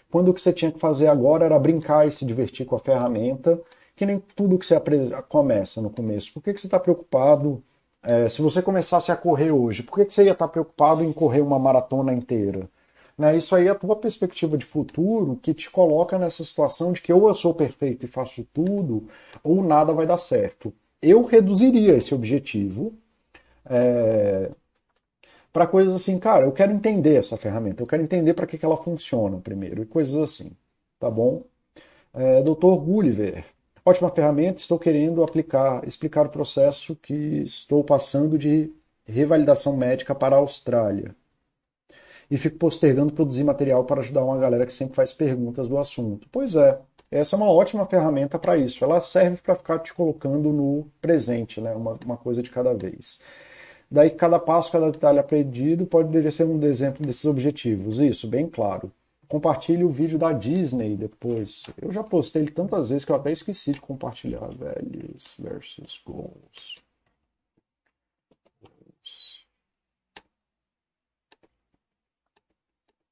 quando o que você tinha que fazer agora era brincar e se divertir com a ferramenta, que nem tudo que você começa no começo. Por que, que você está preocupado é, se você começasse a correr hoje, por que, que você ia estar preocupado em correr uma maratona inteira? Né? Isso aí é a tua perspectiva de futuro que te coloca nessa situação de que ou eu sou perfeito e faço tudo, ou nada vai dar certo. Eu reduziria esse objetivo é, para coisas assim, cara, eu quero entender essa ferramenta, eu quero entender para que, que ela funciona primeiro, e coisas assim, tá bom? É. Gulliver, Ótima ferramenta, estou querendo aplicar, explicar o processo que estou passando de revalidação médica para a Austrália. E fico postergando produzir material para ajudar uma galera que sempre faz perguntas do assunto. Pois é, essa é uma ótima ferramenta para isso. Ela serve para ficar te colocando no presente, né? uma, uma coisa de cada vez. Daí, cada passo, cada detalhe aprendido pode ser um exemplo desses objetivos. Isso, bem claro compartilhe o vídeo da Disney depois. Eu já postei ele tantas vezes que eu até esqueci de compartilhar. Values versus goals.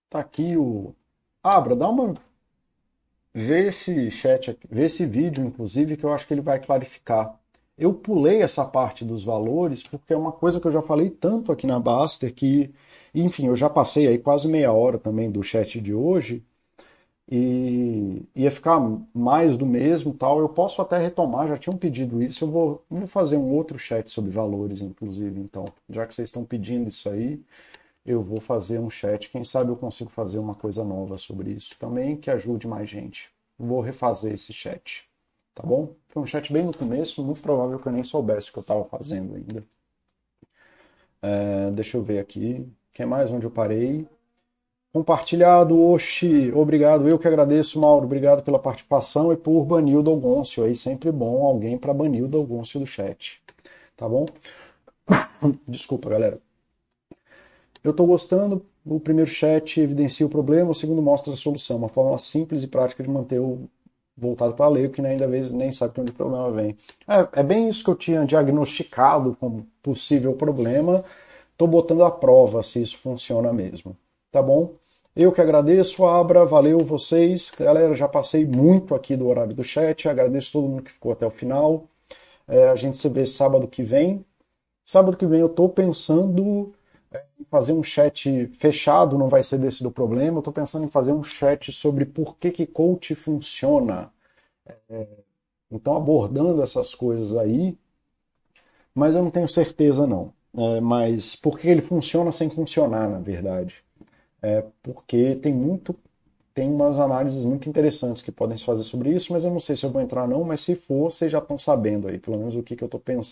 Tá aqui o. Abra, dá uma. Vê esse chat aqui, vê esse vídeo, inclusive, que eu acho que ele vai clarificar. Eu pulei essa parte dos valores porque é uma coisa que eu já falei tanto aqui na Baster que enfim, eu já passei aí quase meia hora também do chat de hoje e ia ficar mais do mesmo tal. Eu posso até retomar, já tinham pedido isso. Eu vou, vou fazer um outro chat sobre valores, inclusive. Então, já que vocês estão pedindo isso aí, eu vou fazer um chat. Quem sabe eu consigo fazer uma coisa nova sobre isso também que ajude mais gente. Vou refazer esse chat, tá bom? Foi um chat bem no começo, muito provável que eu nem soubesse o que eu estava fazendo ainda. É, deixa eu ver aqui. Quem mais? Onde eu parei? Compartilhado, Oxi. Obrigado. Eu que agradeço, Mauro. Obrigado pela participação e por banir o Dalgôncio. Aí sempre bom alguém para banir o Dalgôncio do chat. Tá bom? Desculpa, galera. Eu estou gostando. O primeiro chat evidencia o problema, o segundo mostra a solução. Uma forma simples e prática de manter o voltado para ler, que ainda vez nem sabe de onde o problema vem. É, é bem isso que eu tinha diagnosticado como possível problema Estou botando à prova se isso funciona mesmo. Tá bom? Eu que agradeço, Abra, valeu vocês. Galera, já passei muito aqui do horário do chat, agradeço todo mundo que ficou até o final. É, a gente se vê sábado que vem. Sábado que vem eu estou pensando é, em fazer um chat fechado, não vai ser desse do problema. Eu estou pensando em fazer um chat sobre por que, que coach funciona. É, então, abordando essas coisas aí, mas eu não tenho certeza não. É, mas por que ele funciona sem funcionar, na verdade? É porque tem muito tem umas análises muito interessantes que podem se fazer sobre isso, mas eu não sei se eu vou entrar não, mas se for, vocês já estão sabendo aí, pelo menos o que, que eu estou pensando.